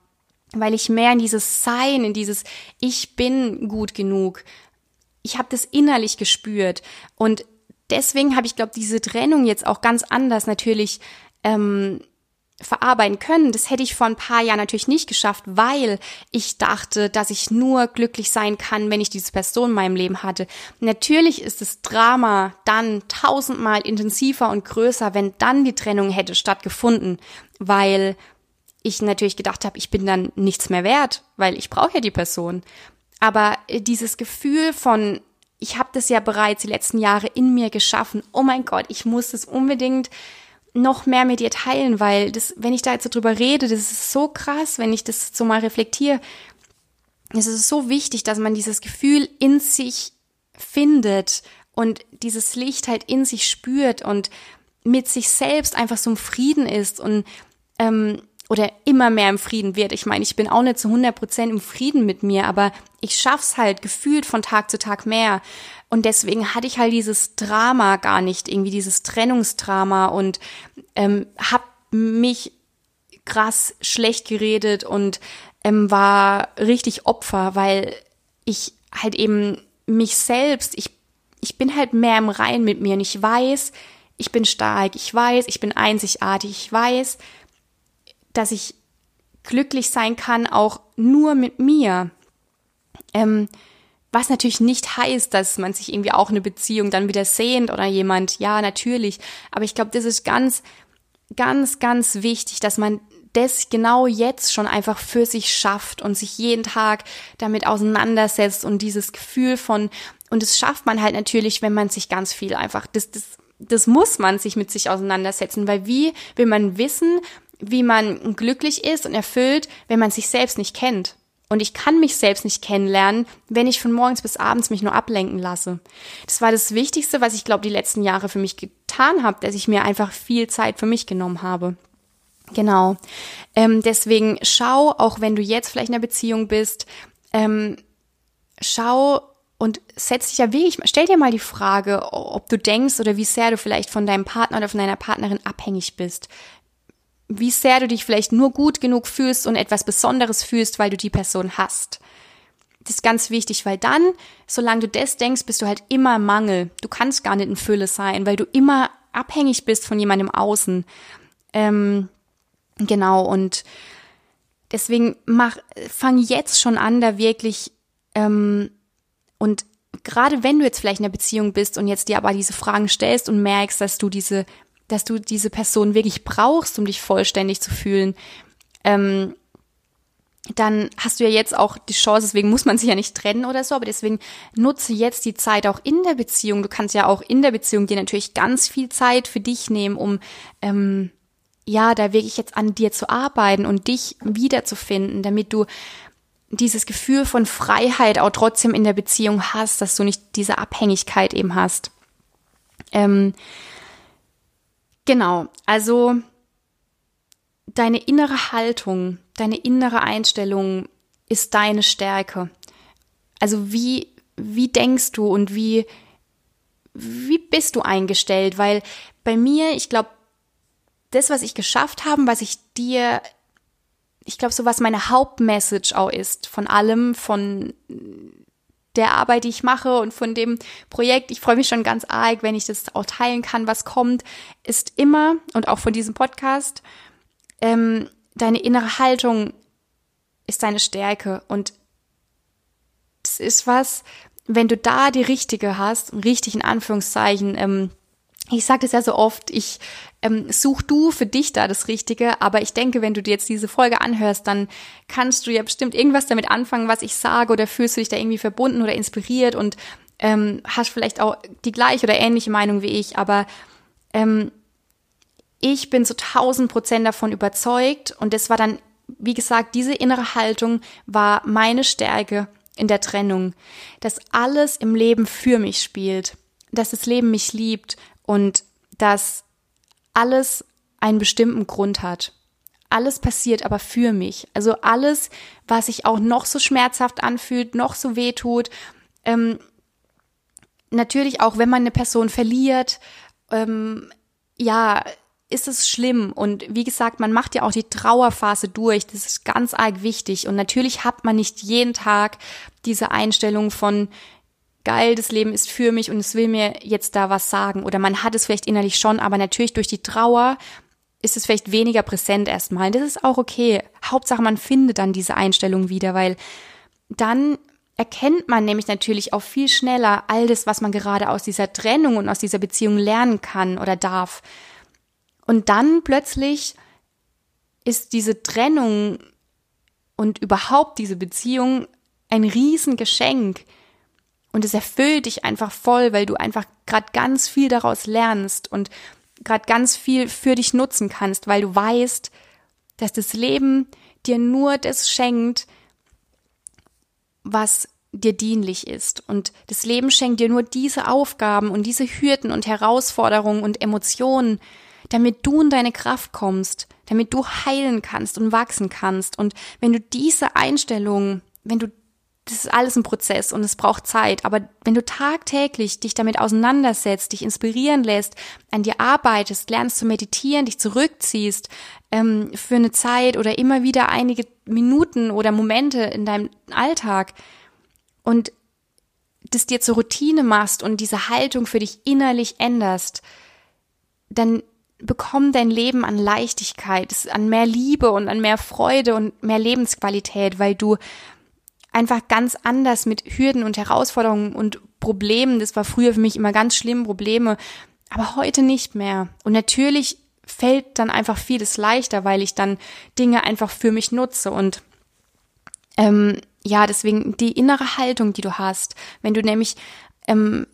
Speaker 1: weil ich mehr in dieses Sein, in dieses Ich bin gut genug ich habe das innerlich gespürt und deswegen habe ich glaube diese Trennung jetzt auch ganz anders natürlich ähm, verarbeiten können. Das hätte ich vor ein paar Jahren natürlich nicht geschafft, weil ich dachte, dass ich nur glücklich sein kann, wenn ich diese Person in meinem Leben hatte. Natürlich ist das Drama dann tausendmal intensiver und größer, wenn dann die Trennung hätte stattgefunden, weil ich natürlich gedacht habe, ich bin dann nichts mehr wert, weil ich brauche ja die Person. Aber äh, dieses Gefühl von, ich habe das ja bereits die letzten Jahre in mir geschaffen. Oh mein Gott, ich muss es unbedingt noch mehr mit dir teilen, weil das, wenn ich da jetzt so drüber rede, das ist so krass, wenn ich das so mal reflektiere. Es ist so wichtig, dass man dieses Gefühl in sich findet und dieses Licht halt in sich spürt und mit sich selbst einfach so im Frieden ist und ähm, oder immer mehr im Frieden wird. Ich meine, ich bin auch nicht zu 100 Prozent im Frieden mit mir, aber ich schaff's halt gefühlt von Tag zu Tag mehr. Und deswegen hatte ich halt dieses Drama gar nicht, irgendwie dieses Trennungsdrama und ähm, hab mich krass schlecht geredet und ähm, war richtig Opfer, weil ich halt eben mich selbst, ich, ich bin halt mehr im Rein mit mir und ich weiß, ich bin stark, ich weiß, ich bin einzigartig, ich weiß, dass ich glücklich sein kann, auch nur mit mir. Ähm, was natürlich nicht heißt, dass man sich irgendwie auch eine Beziehung dann wieder sehnt oder jemand, ja, natürlich. Aber ich glaube, das ist ganz, ganz, ganz wichtig, dass man das genau jetzt schon einfach für sich schafft und sich jeden Tag damit auseinandersetzt und dieses Gefühl von, und das schafft man halt natürlich, wenn man sich ganz viel einfach, das, das, das muss man sich mit sich auseinandersetzen, weil wie will man wissen, wie man glücklich ist und erfüllt, wenn man sich selbst nicht kennt. Und ich kann mich selbst nicht kennenlernen, wenn ich von morgens bis abends mich nur ablenken lasse. Das war das Wichtigste, was ich glaube, die letzten Jahre für mich getan habe, dass ich mir einfach viel Zeit für mich genommen habe. Genau. Ähm, deswegen schau, auch wenn du jetzt vielleicht in einer Beziehung bist, ähm, schau und setz dich ja wirklich, stell dir mal die Frage, ob du denkst oder wie sehr du vielleicht von deinem Partner oder von deiner Partnerin abhängig bist wie sehr du dich vielleicht nur gut genug fühlst und etwas Besonderes fühlst, weil du die Person hast. Das ist ganz wichtig, weil dann, solange du das denkst, bist du halt immer Mangel. Du kannst gar nicht in Fülle sein, weil du immer abhängig bist von jemandem außen. Ähm, genau, und deswegen mach, fang jetzt schon an, da wirklich ähm, und gerade wenn du jetzt vielleicht in einer Beziehung bist und jetzt dir aber diese Fragen stellst und merkst, dass du diese dass du diese Person wirklich brauchst, um dich vollständig zu fühlen, ähm, dann hast du ja jetzt auch die Chance, deswegen muss man sich ja nicht trennen oder so, aber deswegen nutze jetzt die Zeit auch in der Beziehung. Du kannst ja auch in der Beziehung dir natürlich ganz viel Zeit für dich nehmen, um ähm, ja, da wirklich jetzt an dir zu arbeiten und dich wiederzufinden, damit du dieses Gefühl von Freiheit auch trotzdem in der Beziehung hast, dass du nicht diese Abhängigkeit eben hast. Ähm, Genau, also deine innere Haltung, deine innere Einstellung ist deine Stärke. Also wie, wie denkst du und wie, wie bist du eingestellt? Weil bei mir, ich glaube, das, was ich geschafft habe, was ich dir, ich glaube, so was meine Hauptmessage auch ist von allem, von der Arbeit, die ich mache und von dem Projekt. Ich freue mich schon ganz arg, wenn ich das auch teilen kann, was kommt, ist immer und auch von diesem Podcast, ähm, deine innere Haltung ist deine Stärke und das ist was, wenn du da die richtige hast, richtig in Anführungszeichen, ähm, ich sage das ja so oft, ich ähm, such du für dich da das Richtige, aber ich denke, wenn du dir jetzt diese Folge anhörst, dann kannst du ja bestimmt irgendwas damit anfangen, was ich sage, oder fühlst du dich da irgendwie verbunden oder inspiriert und ähm, hast vielleicht auch die gleiche oder ähnliche Meinung wie ich, aber ähm, ich bin zu tausend Prozent davon überzeugt und das war dann, wie gesagt, diese innere Haltung war meine Stärke in der Trennung, dass alles im Leben für mich spielt, dass das Leben mich liebt und dass alles einen bestimmten Grund hat. Alles passiert aber für mich. Also alles, was sich auch noch so schmerzhaft anfühlt, noch so weh tut. Ähm, natürlich auch, wenn man eine Person verliert, ähm, ja, ist es schlimm. Und wie gesagt, man macht ja auch die Trauerphase durch. Das ist ganz arg wichtig. Und natürlich hat man nicht jeden Tag diese Einstellung von, geil, das Leben ist für mich und es will mir jetzt da was sagen. Oder man hat es vielleicht innerlich schon, aber natürlich durch die Trauer ist es vielleicht weniger präsent erstmal. Das ist auch okay. Hauptsache, man findet dann diese Einstellung wieder, weil dann erkennt man nämlich natürlich auch viel schneller all das, was man gerade aus dieser Trennung und aus dieser Beziehung lernen kann oder darf. Und dann plötzlich ist diese Trennung und überhaupt diese Beziehung ein Riesengeschenk. Und es erfüllt dich einfach voll, weil du einfach gerade ganz viel daraus lernst und gerade ganz viel für dich nutzen kannst, weil du weißt, dass das Leben dir nur das schenkt, was dir dienlich ist. Und das Leben schenkt dir nur diese Aufgaben und diese Hürden und Herausforderungen und Emotionen, damit du in deine Kraft kommst, damit du heilen kannst und wachsen kannst. Und wenn du diese Einstellung, wenn du das ist alles ein Prozess und es braucht Zeit. Aber wenn du tagtäglich dich damit auseinandersetzt, dich inspirieren lässt, an dir arbeitest, lernst zu meditieren, dich zurückziehst ähm, für eine Zeit oder immer wieder einige Minuten oder Momente in deinem Alltag und das dir zur Routine machst und diese Haltung für dich innerlich änderst, dann bekomm dein Leben an Leichtigkeit, an mehr Liebe und an mehr Freude und mehr Lebensqualität, weil du einfach ganz anders mit Hürden und Herausforderungen und Problemen, das war früher für mich immer ganz schlimm, Probleme, aber heute nicht mehr. Und natürlich fällt dann einfach vieles leichter, weil ich dann Dinge einfach für mich nutze. Und ähm, ja, deswegen die innere Haltung, die du hast, wenn du nämlich ähm,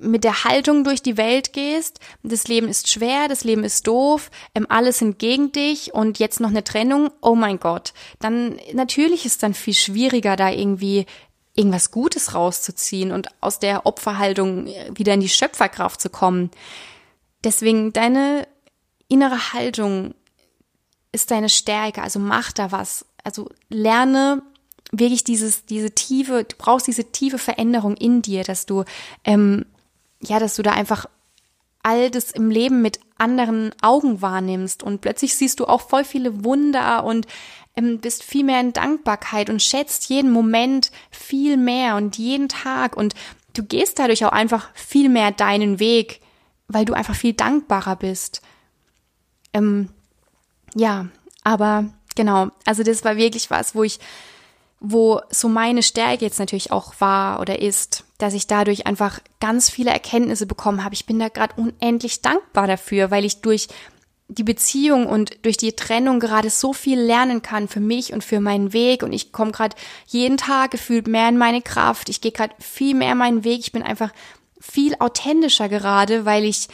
Speaker 1: mit der Haltung durch die Welt gehst, das Leben ist schwer, das Leben ist doof, ähm, alles sind gegen dich und jetzt noch eine Trennung, oh mein Gott, dann natürlich ist dann viel schwieriger, da irgendwie irgendwas Gutes rauszuziehen und aus der Opferhaltung äh, wieder in die Schöpferkraft zu kommen. Deswegen deine innere Haltung ist deine Stärke, also mach da was. Also lerne wirklich dieses, diese tiefe, du brauchst diese tiefe Veränderung in dir, dass du, ähm, ja, dass du da einfach all das im Leben mit anderen Augen wahrnimmst und plötzlich siehst du auch voll viele Wunder und ähm, bist viel mehr in Dankbarkeit und schätzt jeden Moment viel mehr und jeden Tag und du gehst dadurch auch einfach viel mehr deinen Weg, weil du einfach viel dankbarer bist. Ähm, ja, aber genau, also das war wirklich was, wo ich wo so meine Stärke jetzt natürlich auch war oder ist, dass ich dadurch einfach ganz viele Erkenntnisse bekommen habe. Ich bin da gerade unendlich dankbar dafür, weil ich durch die Beziehung und durch die Trennung gerade so viel lernen kann für mich und für meinen Weg und ich komme gerade jeden Tag gefühlt mehr in meine Kraft. Ich gehe gerade viel mehr meinen Weg. Ich bin einfach viel authentischer gerade, weil ich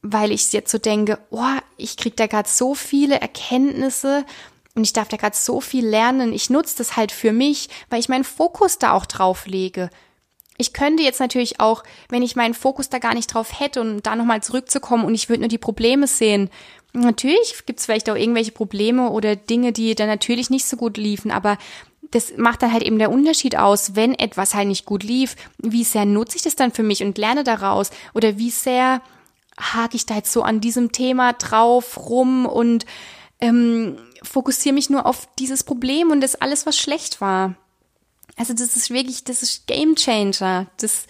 Speaker 1: weil ich jetzt so denke, oh, ich krieg da gerade so viele Erkenntnisse und ich darf da gerade so viel lernen. Ich nutze das halt für mich, weil ich meinen Fokus da auch drauf lege. Ich könnte jetzt natürlich auch, wenn ich meinen Fokus da gar nicht drauf hätte und da nochmal zurückzukommen und ich würde nur die Probleme sehen. Natürlich gibt es vielleicht auch irgendwelche Probleme oder Dinge, die dann natürlich nicht so gut liefen, aber das macht dann halt eben der Unterschied aus, wenn etwas halt nicht gut lief, wie sehr nutze ich das dann für mich und lerne daraus oder wie sehr hake ich da jetzt so an diesem Thema drauf rum und ähm, fokussiere mich nur auf dieses Problem und das alles, was schlecht war. Also das ist wirklich, das ist Game Changer, das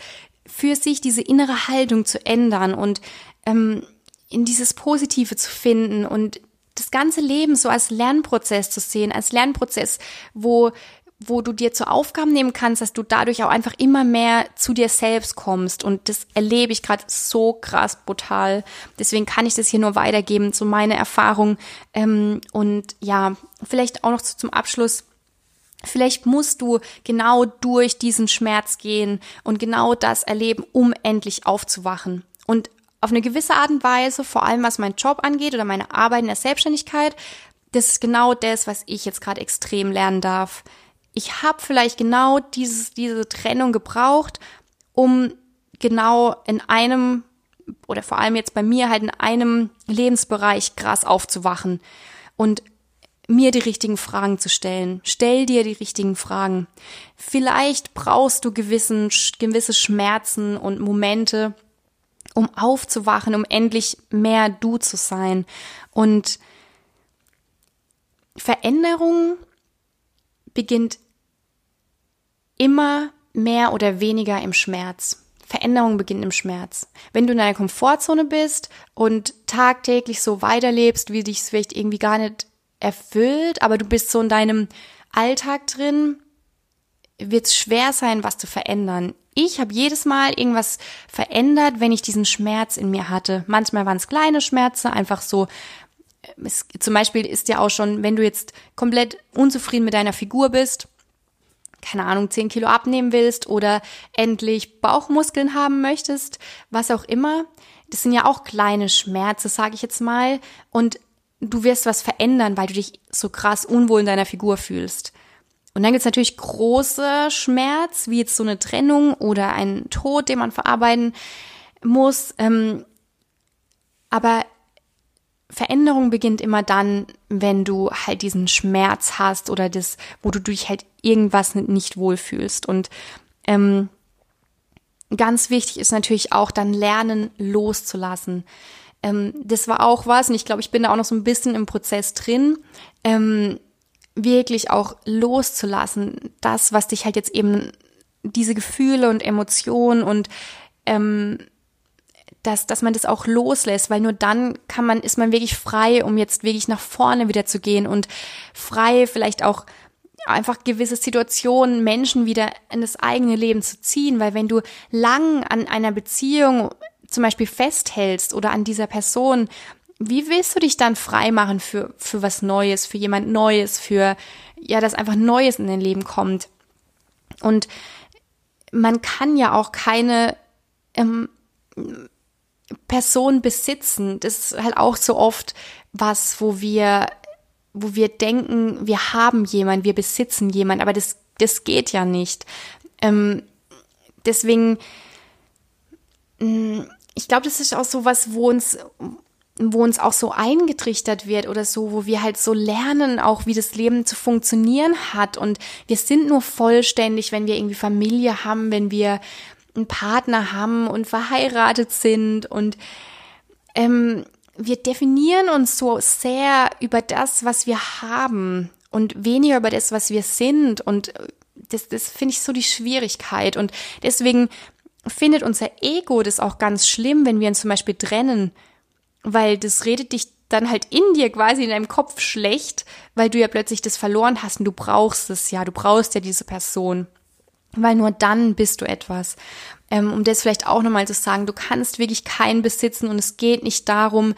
Speaker 1: für sich diese innere Haltung zu ändern und ähm, in dieses Positive zu finden und das ganze Leben so als Lernprozess zu sehen, als Lernprozess, wo wo du dir zur Aufgabe nehmen kannst, dass du dadurch auch einfach immer mehr zu dir selbst kommst. Und das erlebe ich gerade so krass brutal. Deswegen kann ich das hier nur weitergeben, so meine Erfahrung. Ähm, und ja, vielleicht auch noch zum Abschluss. Vielleicht musst du genau durch diesen Schmerz gehen und genau das erleben, um endlich aufzuwachen. Und auf eine gewisse Art und Weise, vor allem was mein Job angeht oder meine Arbeit in der Selbstständigkeit, das ist genau das, was ich jetzt gerade extrem lernen darf ich habe vielleicht genau dieses, diese Trennung gebraucht, um genau in einem oder vor allem jetzt bei mir halt in einem Lebensbereich krass aufzuwachen und mir die richtigen Fragen zu stellen. Stell dir die richtigen Fragen. Vielleicht brauchst du gewissen, gewisse Schmerzen und Momente, um aufzuwachen, um endlich mehr du zu sein. Und Veränderung beginnt immer mehr oder weniger im Schmerz. Veränderung beginnt im Schmerz. Wenn du in deiner Komfortzone bist und tagtäglich so weiterlebst, wie dich es vielleicht irgendwie gar nicht erfüllt, aber du bist so in deinem Alltag drin, wird es schwer sein, was zu verändern. Ich habe jedes Mal irgendwas verändert, wenn ich diesen Schmerz in mir hatte. Manchmal waren es kleine Schmerzen, einfach so. Es, zum Beispiel ist ja auch schon, wenn du jetzt komplett unzufrieden mit deiner Figur bist, keine Ahnung, 10 Kilo abnehmen willst oder endlich Bauchmuskeln haben möchtest, was auch immer. Das sind ja auch kleine Schmerzen, sage ich jetzt mal. Und du wirst was verändern, weil du dich so krass unwohl in deiner Figur fühlst. Und dann gibt's natürlich große Schmerz, wie jetzt so eine Trennung oder ein Tod, den man verarbeiten muss. Ähm, aber Veränderung beginnt immer dann, wenn du halt diesen Schmerz hast oder das, wo du dich halt irgendwas nicht wohlfühlst. Und ähm, ganz wichtig ist natürlich auch dann lernen loszulassen. Ähm, das war auch was, und ich glaube, ich bin da auch noch so ein bisschen im Prozess drin. Ähm, wirklich auch loszulassen, das, was dich halt jetzt eben, diese Gefühle und Emotionen und ähm, dass, dass man das auch loslässt, weil nur dann kann man, ist man wirklich frei, um jetzt wirklich nach vorne wieder zu gehen und frei vielleicht auch einfach gewisse Situationen, Menschen wieder in das eigene Leben zu ziehen, weil wenn du lang an einer Beziehung zum Beispiel festhältst oder an dieser Person, wie willst du dich dann frei machen für, für was Neues, für jemand Neues, für, ja, dass einfach Neues in dein Leben kommt? Und man kann ja auch keine ähm, Person besitzen. Das ist halt auch so oft was, wo wir, wo wir denken, wir haben jemand, wir besitzen jemand, aber das, das geht ja nicht. Ähm, deswegen, mm, ich glaube, das ist auch so was, wo uns, wo uns auch so eingetrichtert wird oder so, wo wir halt so lernen, auch wie das Leben zu funktionieren hat. Und wir sind nur vollständig, wenn wir irgendwie Familie haben, wenn wir einen Partner haben und verheiratet sind. Und ähm, wir definieren uns so sehr über das, was wir haben und weniger über das, was wir sind. Und das, das finde ich so die Schwierigkeit. Und deswegen findet unser Ego das auch ganz schlimm, wenn wir uns zum Beispiel trennen weil das redet dich dann halt in dir quasi in deinem Kopf schlecht, weil du ja plötzlich das verloren hast und du brauchst es ja, du brauchst ja diese Person. Weil nur dann bist du etwas. Ähm, um das vielleicht auch nochmal zu sagen, du kannst wirklich keinen besitzen und es geht nicht darum,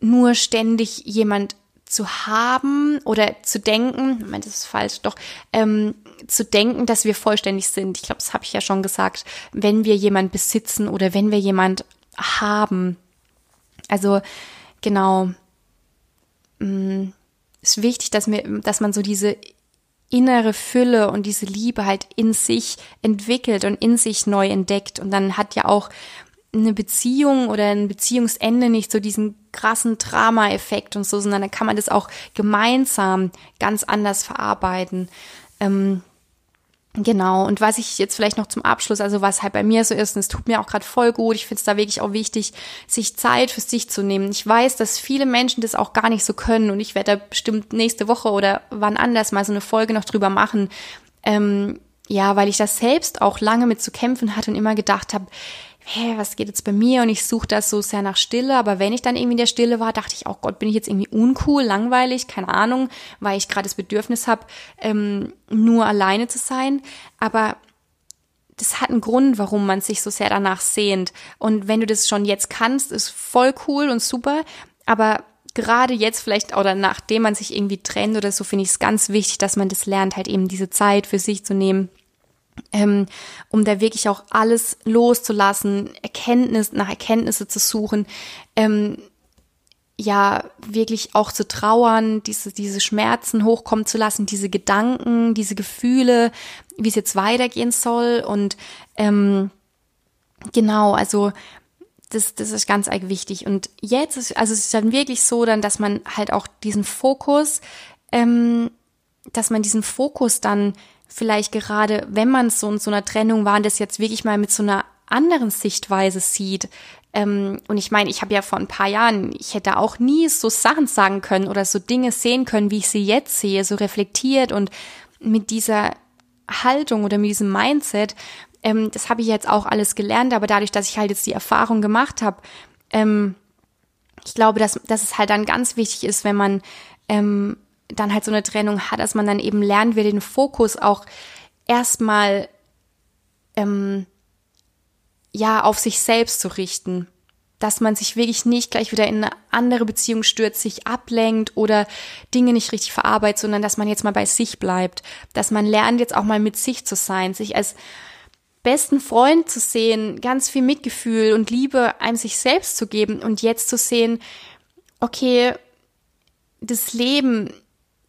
Speaker 1: nur ständig jemand zu haben oder zu denken, ich meine, das ist falsch, doch, ähm, zu denken, dass wir vollständig sind. Ich glaube, das habe ich ja schon gesagt, wenn wir jemand besitzen oder wenn wir jemand haben, also genau, mh, mm, ist wichtig, dass, mir, dass man so diese innere Fülle und diese Liebe halt in sich entwickelt und in sich neu entdeckt. Und dann hat ja auch eine Beziehung oder ein Beziehungsende nicht so diesen krassen Drama-Effekt und so, sondern dann kann man das auch gemeinsam ganz anders verarbeiten. Ähm, Genau, und was ich jetzt vielleicht noch zum Abschluss, also was halt bei mir so ist, und es tut mir auch gerade voll gut, ich finde es da wirklich auch wichtig, sich Zeit für sich zu nehmen. Ich weiß, dass viele Menschen das auch gar nicht so können und ich werde da bestimmt nächste Woche oder wann anders mal so eine Folge noch drüber machen. Ähm, ja, weil ich das selbst auch lange mit zu kämpfen hatte und immer gedacht habe, hä, was geht jetzt bei mir? Und ich suche das so sehr nach Stille. Aber wenn ich dann irgendwie in der Stille war, dachte ich, oh Gott, bin ich jetzt irgendwie uncool, langweilig, keine Ahnung, weil ich gerade das Bedürfnis habe, ähm, nur alleine zu sein. Aber das hat einen Grund, warum man sich so sehr danach sehnt. Und wenn du das schon jetzt kannst, ist voll cool und super. Aber gerade jetzt vielleicht oder nachdem man sich irgendwie trennt oder so, finde ich es ganz wichtig, dass man das lernt, halt eben diese Zeit für sich zu nehmen ähm, um da wirklich auch alles loszulassen, Erkenntnis nach Erkenntnisse zu suchen, ähm, ja wirklich auch zu trauern, diese diese Schmerzen hochkommen zu lassen, diese Gedanken, diese Gefühle, wie es jetzt weitergehen soll und ähm, genau, also das, das ist ganz arg wichtig. Und jetzt ist, also es ist dann wirklich so dann, dass man halt auch diesen Fokus, ähm, dass man diesen Fokus dann vielleicht gerade, wenn man so in so einer Trennung war, das jetzt wirklich mal mit so einer anderen Sichtweise sieht. Ähm, und ich meine, ich habe ja vor ein paar Jahren, ich hätte auch nie so Sachen sagen können oder so Dinge sehen können, wie ich sie jetzt sehe, so reflektiert und mit dieser Haltung oder mit diesem Mindset, ähm, das habe ich jetzt auch alles gelernt, aber dadurch, dass ich halt jetzt die Erfahrung gemacht habe, ähm, ich glaube, dass, dass es halt dann ganz wichtig ist, wenn man ähm, dann halt so eine Trennung hat, dass man dann eben lernt, wir den Fokus auch erstmal ähm, ja auf sich selbst zu richten. Dass man sich wirklich nicht gleich wieder in eine andere Beziehung stürzt, sich ablenkt oder Dinge nicht richtig verarbeitet, sondern dass man jetzt mal bei sich bleibt, dass man lernt jetzt auch mal mit sich zu sein, sich als besten Freund zu sehen, ganz viel Mitgefühl und Liebe einem sich selbst zu geben und jetzt zu sehen, okay, das Leben,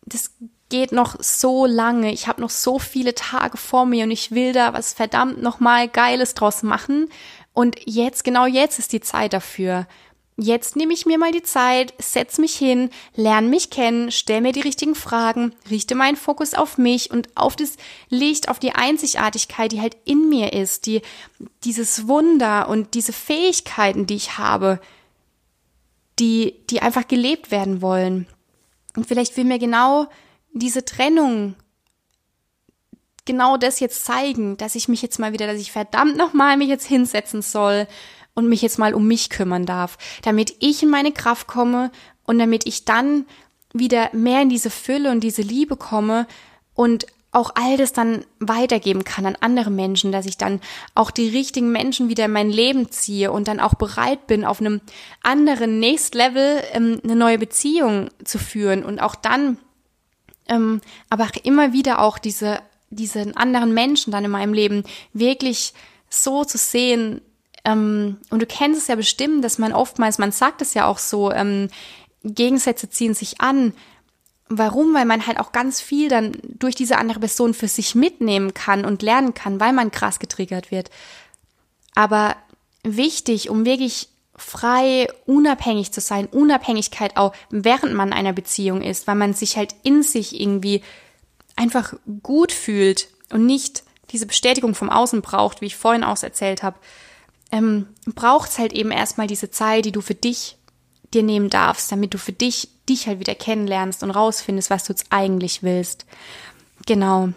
Speaker 1: das geht noch so lange, ich habe noch so viele Tage vor mir und ich will da was verdammt nochmal Geiles draus machen und jetzt, genau jetzt ist die Zeit dafür. Jetzt nehme ich mir mal die Zeit, setz mich hin, lerne mich kennen, stell mir die richtigen Fragen, richte meinen Fokus auf mich und auf das Licht, auf die Einzigartigkeit, die halt in mir ist, die, dieses Wunder und diese Fähigkeiten, die ich habe, die, die einfach gelebt werden wollen. Und vielleicht will mir genau diese Trennung genau das jetzt zeigen, dass ich mich jetzt mal wieder, dass ich verdammt nochmal mich jetzt hinsetzen soll und mich jetzt mal um mich kümmern darf, damit ich in meine Kraft komme und damit ich dann wieder mehr in diese Fülle und diese Liebe komme und auch all das dann weitergeben kann an andere Menschen, dass ich dann auch die richtigen Menschen wieder in mein Leben ziehe und dann auch bereit bin, auf einem anderen Next Level ähm, eine neue Beziehung zu führen und auch dann ähm, aber immer wieder auch diese diesen anderen Menschen dann in meinem Leben wirklich so zu sehen, ähm, und du kennst es ja bestimmt, dass man oftmals, man sagt es ja auch so, ähm, Gegensätze ziehen sich an. Warum? Weil man halt auch ganz viel dann durch diese andere Person für sich mitnehmen kann und lernen kann, weil man krass getriggert wird. Aber wichtig, um wirklich frei, unabhängig zu sein, Unabhängigkeit auch, während man in einer Beziehung ist, weil man sich halt in sich irgendwie einfach gut fühlt und nicht diese Bestätigung vom Außen braucht, wie ich vorhin auch erzählt habe, ähm, braucht es halt eben erstmal diese Zeit, die du für dich dir nehmen darfst, damit du für dich dich halt wieder kennenlernst und rausfindest, was du jetzt eigentlich willst. Genau.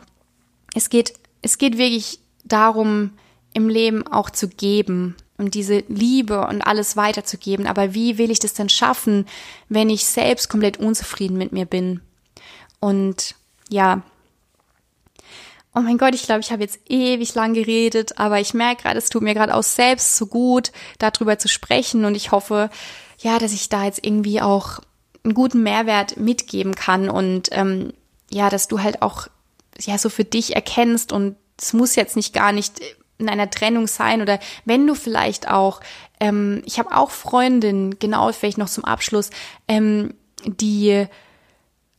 Speaker 1: Es geht, es geht wirklich darum, im Leben auch zu geben und diese Liebe und alles weiterzugeben. Aber wie will ich das denn schaffen, wenn ich selbst komplett unzufrieden mit mir bin? Und ja, oh mein Gott, ich glaube, ich habe jetzt ewig lang geredet, aber ich merke gerade, es tut mir gerade auch selbst so gut, darüber zu sprechen und ich hoffe, ja, dass ich da jetzt irgendwie auch einen guten Mehrwert mitgeben kann und ähm, ja, dass du halt auch ja so für dich erkennst und es muss jetzt nicht gar nicht in einer Trennung sein oder wenn du vielleicht auch, ähm, ich habe auch Freundinnen, genau vielleicht noch zum Abschluss, ähm, die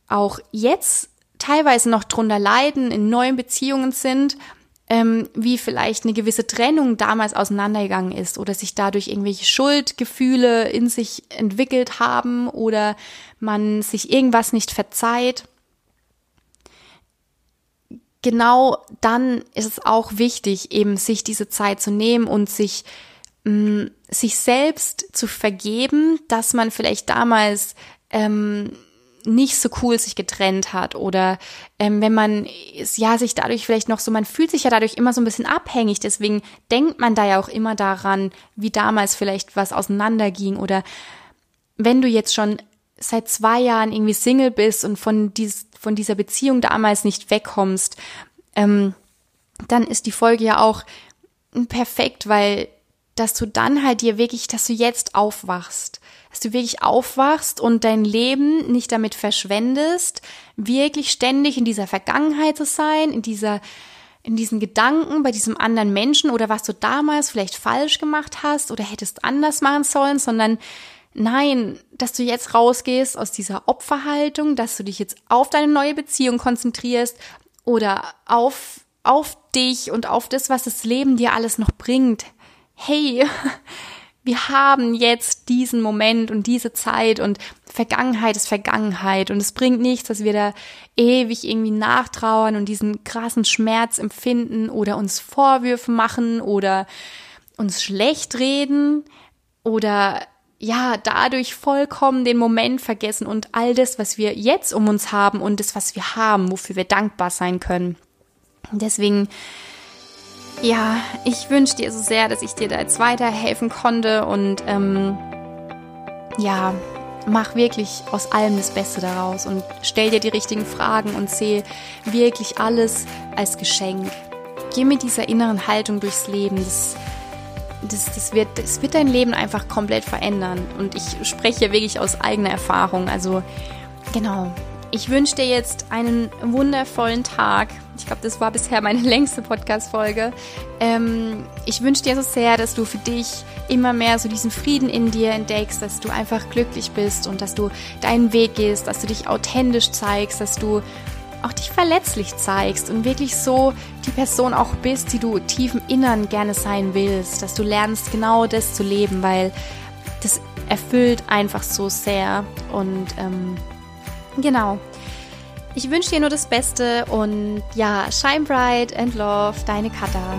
Speaker 1: auch jetzt teilweise noch drunter leiden, in neuen Beziehungen sind, ähm, wie vielleicht eine gewisse Trennung damals auseinandergegangen ist oder sich dadurch irgendwelche Schuldgefühle in sich entwickelt haben oder man sich irgendwas nicht verzeiht. Genau dann ist es auch wichtig, eben sich diese Zeit zu nehmen und sich mh, mm, sich selbst zu vergeben, dass man vielleicht damals ähm, nicht so cool sich getrennt hat oder ähm, wenn man ja sich dadurch vielleicht noch so, man fühlt sich ja dadurch immer so ein bisschen abhängig, deswegen denkt man da ja auch immer daran, wie damals vielleicht was auseinanderging. Oder wenn du jetzt schon seit zwei Jahren irgendwie Single bist und von, dies, von dieser Beziehung damals nicht wegkommst, ähm, dann ist die Folge ja auch perfekt, weil dass du dann halt dir wirklich, dass du jetzt aufwachst dass du wirklich aufwachst und dein Leben nicht damit verschwendest, wirklich ständig in dieser Vergangenheit zu sein, in dieser in diesen Gedanken bei diesem anderen Menschen oder was du damals vielleicht falsch gemacht hast oder hättest anders machen sollen, sondern nein, dass du jetzt rausgehst aus dieser Opferhaltung, dass du dich jetzt auf deine neue Beziehung konzentrierst oder auf auf dich und auf das, was das Leben dir alles noch bringt. Hey, wir haben jetzt diesen Moment und diese Zeit und Vergangenheit ist Vergangenheit und es bringt nichts, dass wir da ewig irgendwie nachtrauern und diesen krassen Schmerz empfinden oder uns Vorwürfe machen oder uns schlecht reden oder ja, dadurch vollkommen den Moment vergessen und all das, was wir jetzt um uns haben und das, was wir haben, wofür wir dankbar sein können. Deswegen, ja, ich wünsche dir so sehr, dass ich dir da jetzt weiterhelfen konnte und ähm, ja, mach wirklich aus allem das Beste daraus und stell dir die richtigen Fragen und sehe wirklich alles als Geschenk. Geh mit dieser inneren Haltung durchs Leben. Das, das, das, wird, das wird dein Leben einfach komplett verändern. Und ich spreche wirklich aus eigener Erfahrung. Also, genau. Ich wünsche dir jetzt einen wundervollen Tag. Ich glaube, das war bisher meine längste Podcast-Folge. Ähm, ich wünsche dir so sehr, dass du für dich immer mehr so diesen Frieden in dir entdeckst, dass du einfach glücklich bist und dass du deinen Weg gehst, dass du dich authentisch zeigst, dass du auch dich verletzlich zeigst und wirklich so die Person auch bist, die du tief im Innern gerne sein willst, dass du lernst genau das zu leben, weil das erfüllt einfach so sehr und ähm, genau. Ich wünsche dir nur das Beste und ja, shine bright and love, deine Katha.